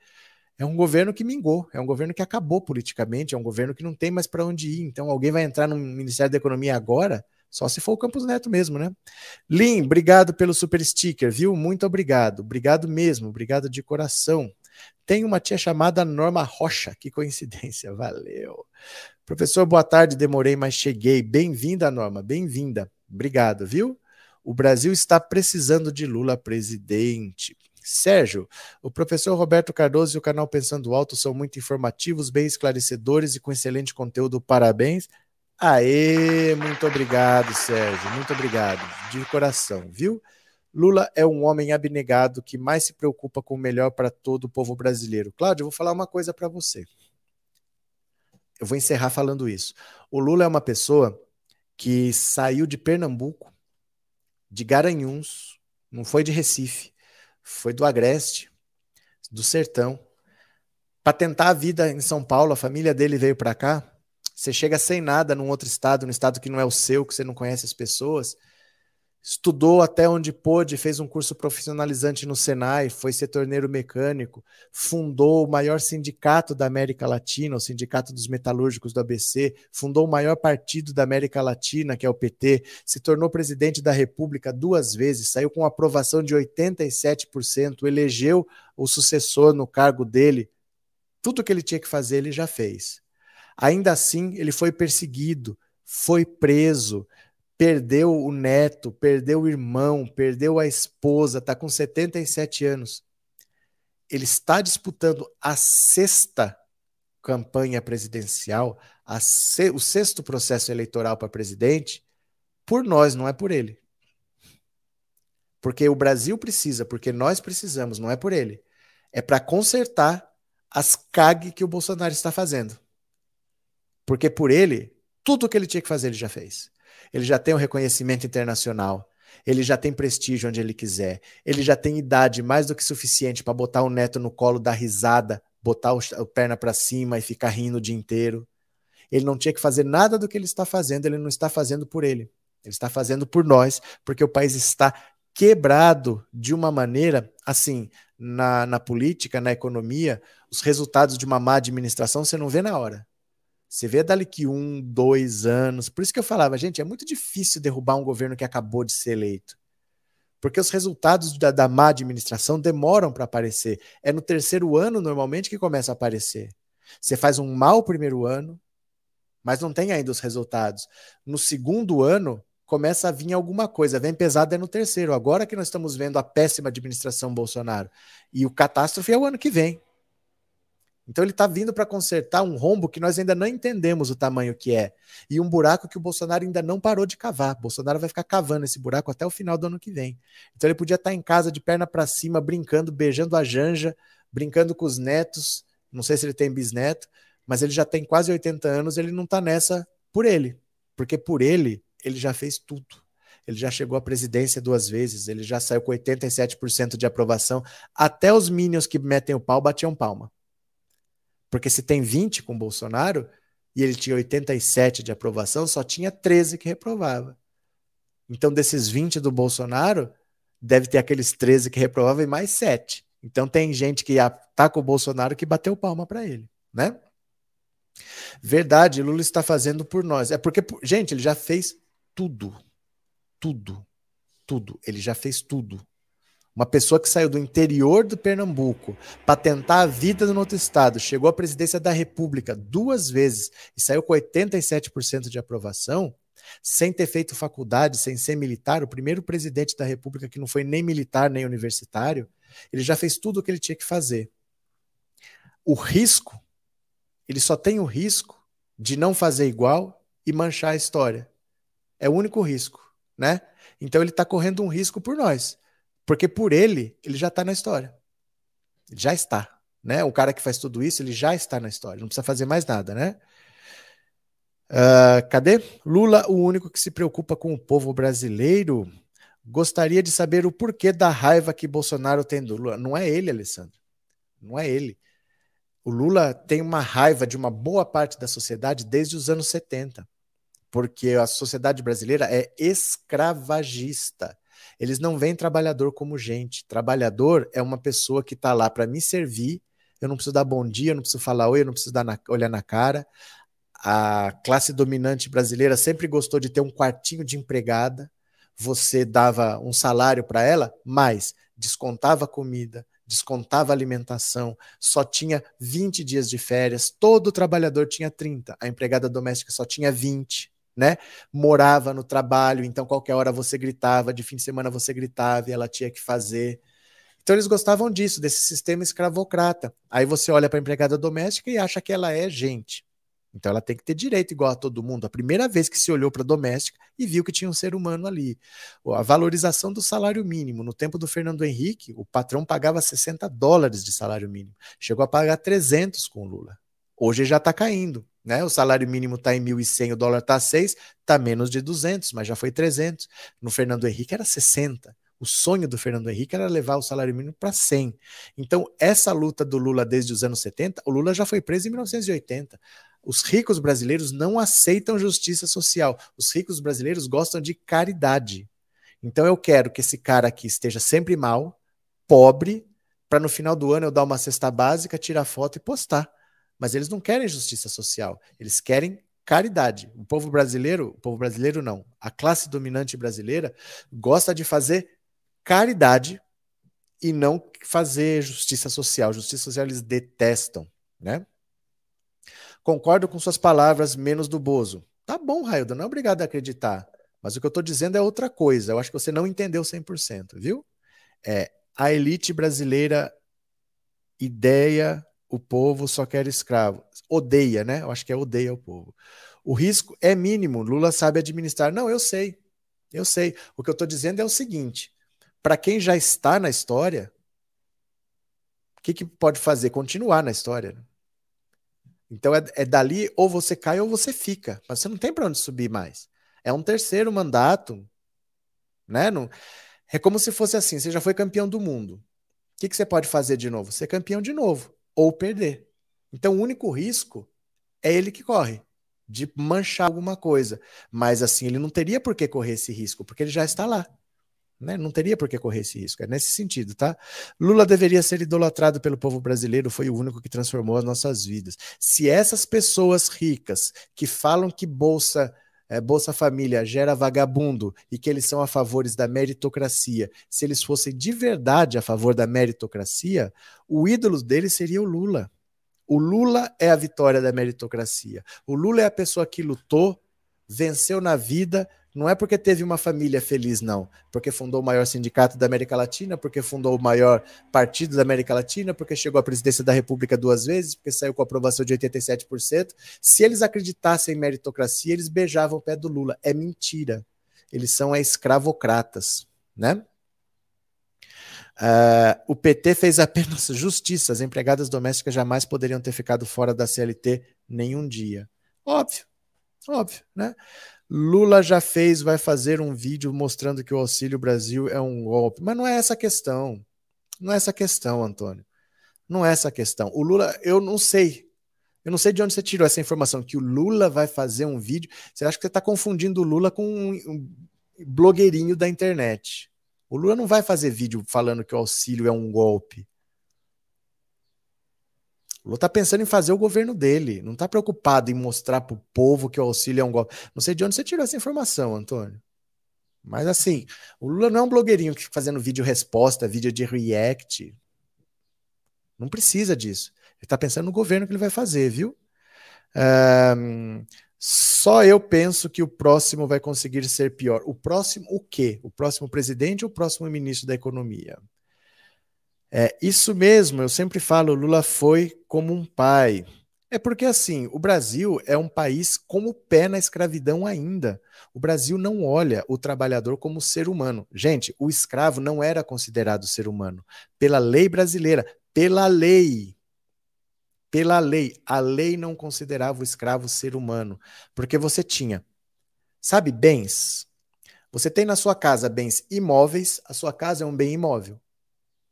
Speaker 1: é um governo que mingou, é um governo que acabou politicamente, é um governo que não tem mais para onde ir. Então, alguém vai entrar no Ministério da Economia agora, só se for o Campos Neto mesmo, né? Lin, obrigado pelo super sticker, viu? Muito obrigado. Obrigado mesmo, obrigado de coração. Tem uma tia chamada Norma Rocha, que coincidência, valeu. Professor, boa tarde, demorei, mas cheguei. Bem-vinda, Norma, bem-vinda. Obrigado, viu? O Brasil está precisando de Lula presidente. Sérgio, o professor Roberto Cardoso e o canal Pensando Alto são muito informativos, bem esclarecedores e com excelente conteúdo. Parabéns. Aê, muito obrigado, Sérgio, muito obrigado, de coração, viu? Lula é um homem abnegado que mais se preocupa com o melhor para todo o povo brasileiro. Cláudio, eu vou falar uma coisa para você eu vou encerrar falando isso. O Lula é uma pessoa que saiu de Pernambuco, de Garanhuns, não foi de Recife, foi do Agreste, do Sertão, para tentar a vida em São Paulo. A família dele veio para cá. Você chega sem nada num outro estado, num estado que não é o seu, que você não conhece as pessoas estudou até onde pôde, fez um curso profissionalizante no Senai, foi ser torneiro mecânico, fundou o maior sindicato da América Latina, o Sindicato dos Metalúrgicos do ABC, fundou o maior partido da América Latina, que é o PT, se tornou presidente da República duas vezes, saiu com aprovação de 87%, elegeu o sucessor no cargo dele. Tudo que ele tinha que fazer, ele já fez. Ainda assim, ele foi perseguido, foi preso, perdeu o neto, perdeu o irmão, perdeu a esposa, está com 77 anos. Ele está disputando a sexta campanha presidencial, se, o sexto processo eleitoral para presidente, por nós, não é por ele. Porque o Brasil precisa, porque nós precisamos, não é por ele. É para consertar as CAG que o Bolsonaro está fazendo. Porque por ele, tudo o que ele tinha que fazer, ele já fez ele já tem um reconhecimento internacional, ele já tem prestígio onde ele quiser, ele já tem idade mais do que suficiente para botar o neto no colo, dar risada, botar o, a perna para cima e ficar rindo o dia inteiro. Ele não tinha que fazer nada do que ele está fazendo, ele não está fazendo por ele. Ele está fazendo por nós, porque o país está quebrado de uma maneira assim, na, na política, na economia, os resultados de uma má administração você não vê na hora. Você vê dali que um, dois anos. Por isso que eu falava, gente, é muito difícil derrubar um governo que acabou de ser eleito. Porque os resultados da, da má administração demoram para aparecer. É no terceiro ano, normalmente, que começa a aparecer. Você faz um mau primeiro ano, mas não tem ainda os resultados. No segundo ano, começa a vir alguma coisa. Vem pesado é no terceiro. Agora que nós estamos vendo a péssima administração Bolsonaro. E o catástrofe é o ano que vem. Então ele está vindo para consertar um rombo que nós ainda não entendemos o tamanho que é. E um buraco que o Bolsonaro ainda não parou de cavar. Bolsonaro vai ficar cavando esse buraco até o final do ano que vem. Então ele podia estar tá em casa de perna para cima, brincando, beijando a Janja, brincando com os netos. Não sei se ele tem bisneto, mas ele já tem quase 80 anos, ele não está nessa por ele. Porque por ele, ele já fez tudo. Ele já chegou à presidência duas vezes, ele já saiu com 87% de aprovação. Até os minions que metem o pau batiam palma. Porque se tem 20 com Bolsonaro e ele tinha 87 de aprovação, só tinha 13 que reprovava. Então, desses 20 do Bolsonaro, deve ter aqueles 13 que reprovavam e mais 7. Então, tem gente que tá com o Bolsonaro que bateu palma para ele, né? Verdade, Lula está fazendo por nós. É porque, gente, ele já fez tudo. Tudo. Tudo. Ele já fez tudo. Uma pessoa que saiu do interior do Pernambuco para tentar a vida no outro estado, chegou à presidência da República duas vezes e saiu com 87% de aprovação, sem ter feito faculdade, sem ser militar, o primeiro presidente da República que não foi nem militar nem universitário, ele já fez tudo o que ele tinha que fazer. O risco, ele só tem o risco de não fazer igual e manchar a história. É o único risco, né? Então ele está correndo um risco por nós. Porque por ele, ele já está na história. Ele já está. Né? O cara que faz tudo isso, ele já está na história. Não precisa fazer mais nada, né? Uh, cadê? Lula, o único que se preocupa com o povo brasileiro. Gostaria de saber o porquê da raiva que Bolsonaro tem do Lula. Não é ele, Alessandro. Não é ele. O Lula tem uma raiva de uma boa parte da sociedade desde os anos 70, porque a sociedade brasileira é escravagista. Eles não veem trabalhador como gente. Trabalhador é uma pessoa que está lá para me servir. Eu não preciso dar bom dia, eu não preciso falar oi, eu não preciso dar na, olhar na cara. A classe dominante brasileira sempre gostou de ter um quartinho de empregada. Você dava um salário para ela, mas descontava comida, descontava alimentação, só tinha 20 dias de férias, todo trabalhador tinha 30, a empregada doméstica só tinha 20 né? Morava no trabalho, então qualquer hora você gritava, de fim de semana você gritava e ela tinha que fazer. Então eles gostavam disso, desse sistema escravocrata. Aí você olha para a empregada doméstica e acha que ela é gente. Então ela tem que ter direito igual a todo mundo. A primeira vez que se olhou para a doméstica e viu que tinha um ser humano ali. A valorização do salário mínimo. No tempo do Fernando Henrique, o patrão pagava 60 dólares de salário mínimo. Chegou a pagar 300 com Lula. Hoje já está caindo. Né? O salário mínimo está em 1.100, o dólar está 6, está menos de 200, mas já foi 300. No Fernando Henrique era 60. O sonho do Fernando Henrique era levar o salário mínimo para 100. Então, essa luta do Lula desde os anos 70, o Lula já foi preso em 1980. Os ricos brasileiros não aceitam justiça social. Os ricos brasileiros gostam de caridade. Então, eu quero que esse cara aqui esteja sempre mal, pobre, para no final do ano eu dar uma cesta básica, tirar foto e postar. Mas eles não querem justiça social, eles querem caridade. O povo brasileiro, o povo brasileiro não, a classe dominante brasileira gosta de fazer caridade e não fazer justiça social. Justiça social eles detestam, né? Concordo com suas palavras, menos do Bozo. Tá bom, Railda, não é obrigado a acreditar. Mas o que eu estou dizendo é outra coisa. Eu acho que você não entendeu 100%, viu? É a elite brasileira ideia o povo só quer escravo. Odeia, né? Eu acho que é odeia o povo. O risco é mínimo, Lula sabe administrar. Não, eu sei. Eu sei. O que eu estou dizendo é o seguinte: para quem já está na história, o que, que pode fazer? Continuar na história. Né? Então é, é, dali ou você cai ou você fica. Mas você não tem para onde subir mais. É um terceiro mandato. Né? Não, é como se fosse assim: você já foi campeão do mundo. O que, que você pode fazer de novo? Ser campeão de novo ou perder. Então o único risco é ele que corre de manchar alguma coisa. Mas assim, ele não teria por que correr esse risco, porque ele já está lá. Né? Não teria por que correr esse risco. É nesse sentido, tá? Lula deveria ser idolatrado pelo povo brasileiro, foi o único que transformou as nossas vidas. Se essas pessoas ricas que falam que bolsa é, Bolsa Família gera vagabundo e que eles são a favores da meritocracia, se eles fossem de verdade a favor da meritocracia, o ídolo deles seria o Lula. O Lula é a vitória da meritocracia. O Lula é a pessoa que lutou, venceu na vida, Não é porque teve uma família feliz, não. Porque fundou o maior sindicato da América Latina, porque fundou o maior partido da América Latina, porque chegou à presidência da República duas vezes, porque saiu com aprovação de 87%. Se eles acreditassem em meritocracia, eles beijavam o pé do Lula. É mentira. Eles são escravocratas, né? Uh, o PT fez apenas justiça. As empregadas domésticas jamais poderiam ter ficado fora da CLT nenhum dia. Óbvio, óbvio, né? Lula já fez, vai fazer um vídeo mostrando que o Auxílio Brasil é um golpe. Mas não é essa a questão. Não é essa a questão, Antônio. Não é essa a questão. O Lula, eu não sei. Eu não sei de onde você tirou essa informação, que o Lula vai fazer um vídeo. Você acha que você está confundindo o Lula com um blogueirinho da internet. O Lula não vai fazer vídeo falando que o auxílio é um golpe. Lula está pensando em fazer o governo dele, não está preocupado em mostrar para o povo que o auxílio é um golpe. Não sei de onde você tirou essa informação, Antônio. Mas assim, o Lula não é um blogueirinho que fica fazendo vídeo resposta, vídeo de react. Não precisa disso. Ele está pensando no governo que ele vai fazer, viu? Um, só eu penso que o próximo vai conseguir ser pior. O próximo o quê? O próximo presidente ou o próximo ministro da Economia? É, isso mesmo, eu sempre falo, Lula foi como um pai. É porque assim, o Brasil é um país com o pé na escravidão ainda. O Brasil não olha o trabalhador como ser humano. Gente, o escravo não era considerado ser humano pela lei brasileira, pela lei. Pela lei, a lei não considerava o escravo ser humano, porque você tinha, sabe, bens. Você tem na sua casa bens imóveis, a sua casa é um bem imóvel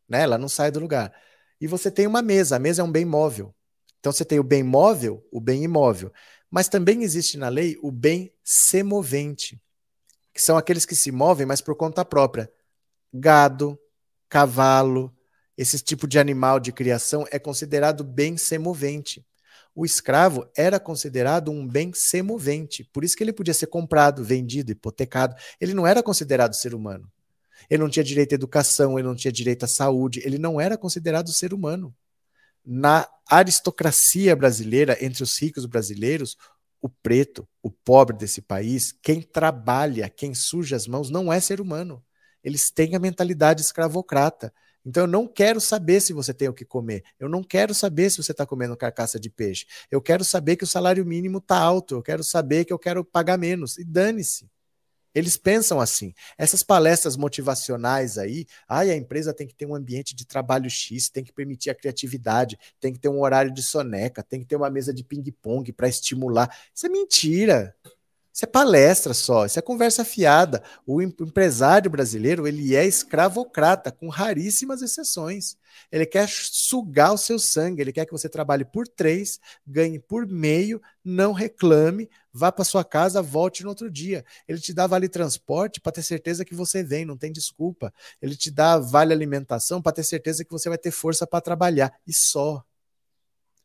Speaker 1: né? Ela não sai do lugar. E você tem uma mesa, a mesa é um bem móvel. Então você tem o bem móvel, o bem imóvel. Mas também existe na lei o bem semovente, que são aqueles que se movem, mas por conta própria. Gado, cavalo, esse tipo de animal de criação é considerado bem semovente. O escravo era considerado um bem semovente, por isso que ele podia ser comprado, vendido, hipotecado. Ele não era considerado ser humano. Ele não tinha direito à educação, ele não tinha direito à saúde, ele não era considerado ser humano. Na aristocracia brasileira, entre os ricos brasileiros, o preto, o pobre desse país, quem trabalha, quem suja as mãos, não é ser humano. Eles têm a mentalidade escravocrata. Então eu não quero saber se você tem o que comer. Eu não quero saber se você está comendo carcaça de peixe. Eu quero saber que o salário mínimo está alto. Eu quero saber que eu quero pagar menos. E dane-se. Eles pensam assim. Essas palestras motivacionais aí, ai, a empresa tem que ter um ambiente de trabalho X, tem que permitir a criatividade, tem que ter um horário de soneca, tem que ter uma mesa de ping-pong para estimular. Isso é mentira. Isso é palestra só, isso é conversa fiada. O empresário brasileiro, ele é escravocrata, com raríssimas exceções. Ele quer sugar o seu sangue, ele quer que você trabalhe por três, ganhe por meio, não reclame, vá para sua casa, volte no outro dia. Ele te dá vale transporte para ter certeza que você vem, não tem desculpa. Ele te dá vale alimentação para ter certeza que você vai ter força para trabalhar. E só.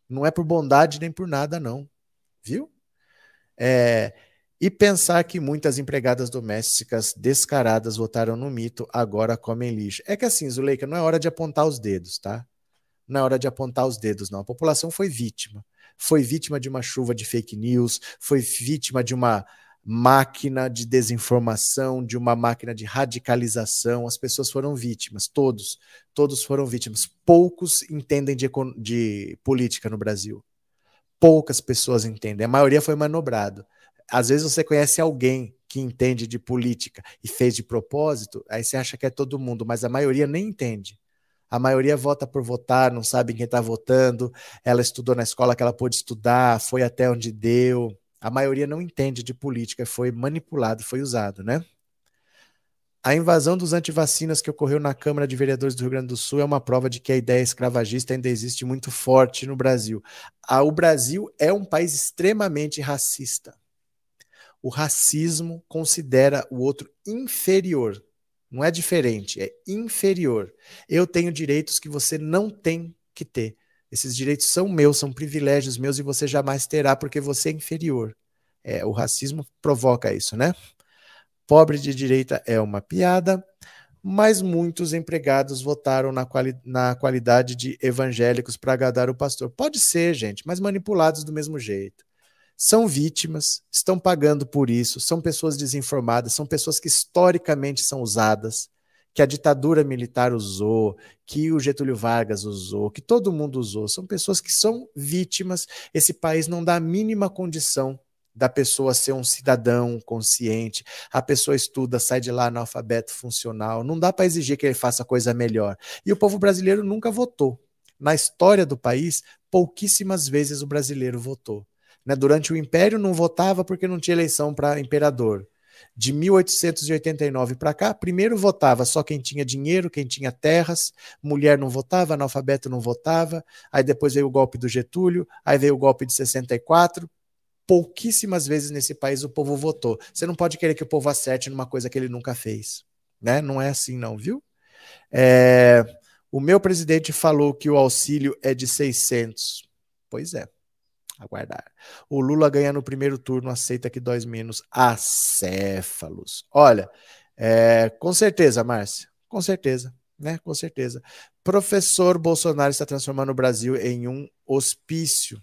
Speaker 1: Não é por bondade nem por nada, não. Viu? É, e pensar que muitas empregadas domésticas descaradas votaram no mito, agora comem lixo. É que assim, Zuleika, não é hora de apontar os dedos, tá? Não é hora de apontar os dedos, não. A população foi vítima. Foi vítima de uma chuva de fake news, foi vítima de uma máquina de desinformação, de uma máquina de radicalização. As pessoas foram vítimas, todos. Todos foram vítimas. Poucos entendem de, de política no Brasil. Poucas pessoas entendem. A maioria foi manobrado às vezes você conhece alguém que entende de política e fez de propósito, aí você acha que é todo mundo, mas a maioria nem entende. A maioria vota por votar, não sabe quem está votando, ela estudou na escola que ela pôde estudar, foi até onde deu. A maioria não entende de política, foi manipulado, foi usado, né? A invasão dos antivacinas que ocorreu na Câmara de Vereadores do Rio Grande do Sul é uma prova de que a ideia escravagista ainda existe muito forte no Brasil. O Brasil é um país extremamente racista o racismo considera o outro inferior. Não é diferente, é inferior. Eu tenho direitos que você não tem que ter. Esses direitos são meus, são privilégios meus e você jamais terá porque você é inferior. É, o racismo provoca isso, né? Pobre de direita é uma piada, mas muitos empregados votaram na, quali na qualidade de evangélicos para agradar o pastor. Pode ser, gente, mas manipulados do mesmo jeito. São vítimas, estão pagando por isso, são pessoas desinformadas, são pessoas que historicamente são usadas, que a ditadura militar usou, que o Getúlio Vargas usou, que todo mundo usou. São pessoas que são vítimas. Esse país não dá a mínima condição da pessoa ser um cidadão consciente. A pessoa estuda, sai de lá analfabeto funcional. Não dá para exigir que ele faça coisa melhor. E o povo brasileiro nunca votou. Na história do país, pouquíssimas vezes o brasileiro votou. Né? Durante o Império não votava porque não tinha eleição para imperador. De 1889 para cá, primeiro votava só quem tinha dinheiro, quem tinha terras, mulher não votava, analfabeto não votava, aí depois veio o golpe do Getúlio, aí veio o golpe de 64, pouquíssimas vezes nesse país o povo votou. Você não pode querer que o povo acerte numa coisa que ele nunca fez. Né? Não é assim, não, viu? É, o meu presidente falou que o auxílio é de 600. Pois é. Aguardar. O Lula ganha no primeiro turno, aceita que dói menos. Acéfalos. Olha, é, com certeza, Márcia. Com certeza. Né? Com certeza. Professor Bolsonaro está transformando o Brasil em um hospício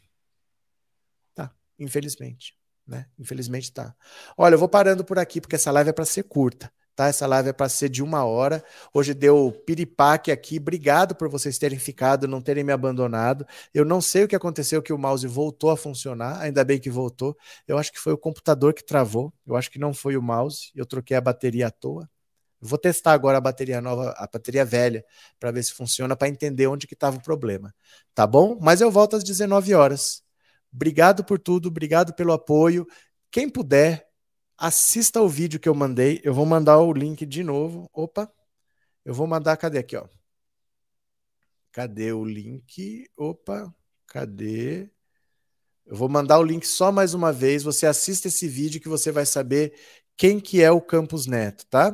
Speaker 1: Infelizmente. Né? Infelizmente tá. Olha, eu vou parando por aqui, porque essa live é para ser curta. Tá? Essa live é para ser de uma hora. Hoje deu piripaque aqui. Obrigado por vocês terem ficado, não terem me abandonado. Eu não sei o que aconteceu, que o mouse voltou a funcionar. Ainda bem que voltou. Eu acho que foi o computador que travou. Eu acho que não foi o mouse. Eu troquei a bateria à toa. Vou testar agora a bateria nova, a bateria velha, para ver se funciona, para entender onde que estava o problema. Tá bom? Mas eu volto às 19 horas. Obrigado por tudo, obrigado pelo apoio. Quem puder, assista o vídeo que eu mandei. Eu vou mandar o link de novo. Opa, eu vou mandar, cadê aqui, ó? Cadê o link? Opa, cadê? Eu vou mandar o link só mais uma vez. Você assista esse vídeo que você vai saber quem que é o Campus Neto, tá?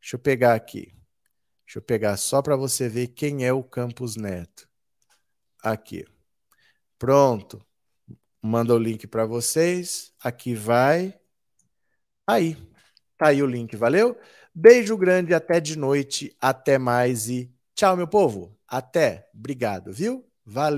Speaker 1: Deixa eu pegar aqui. Deixa eu pegar só para você ver quem é o Campus Neto. Aqui. Pronto manda o link para vocês. Aqui vai. Aí. Tá aí o link, valeu? Beijo grande, até de noite, até mais e tchau, meu povo. Até. Obrigado, viu? Valeu.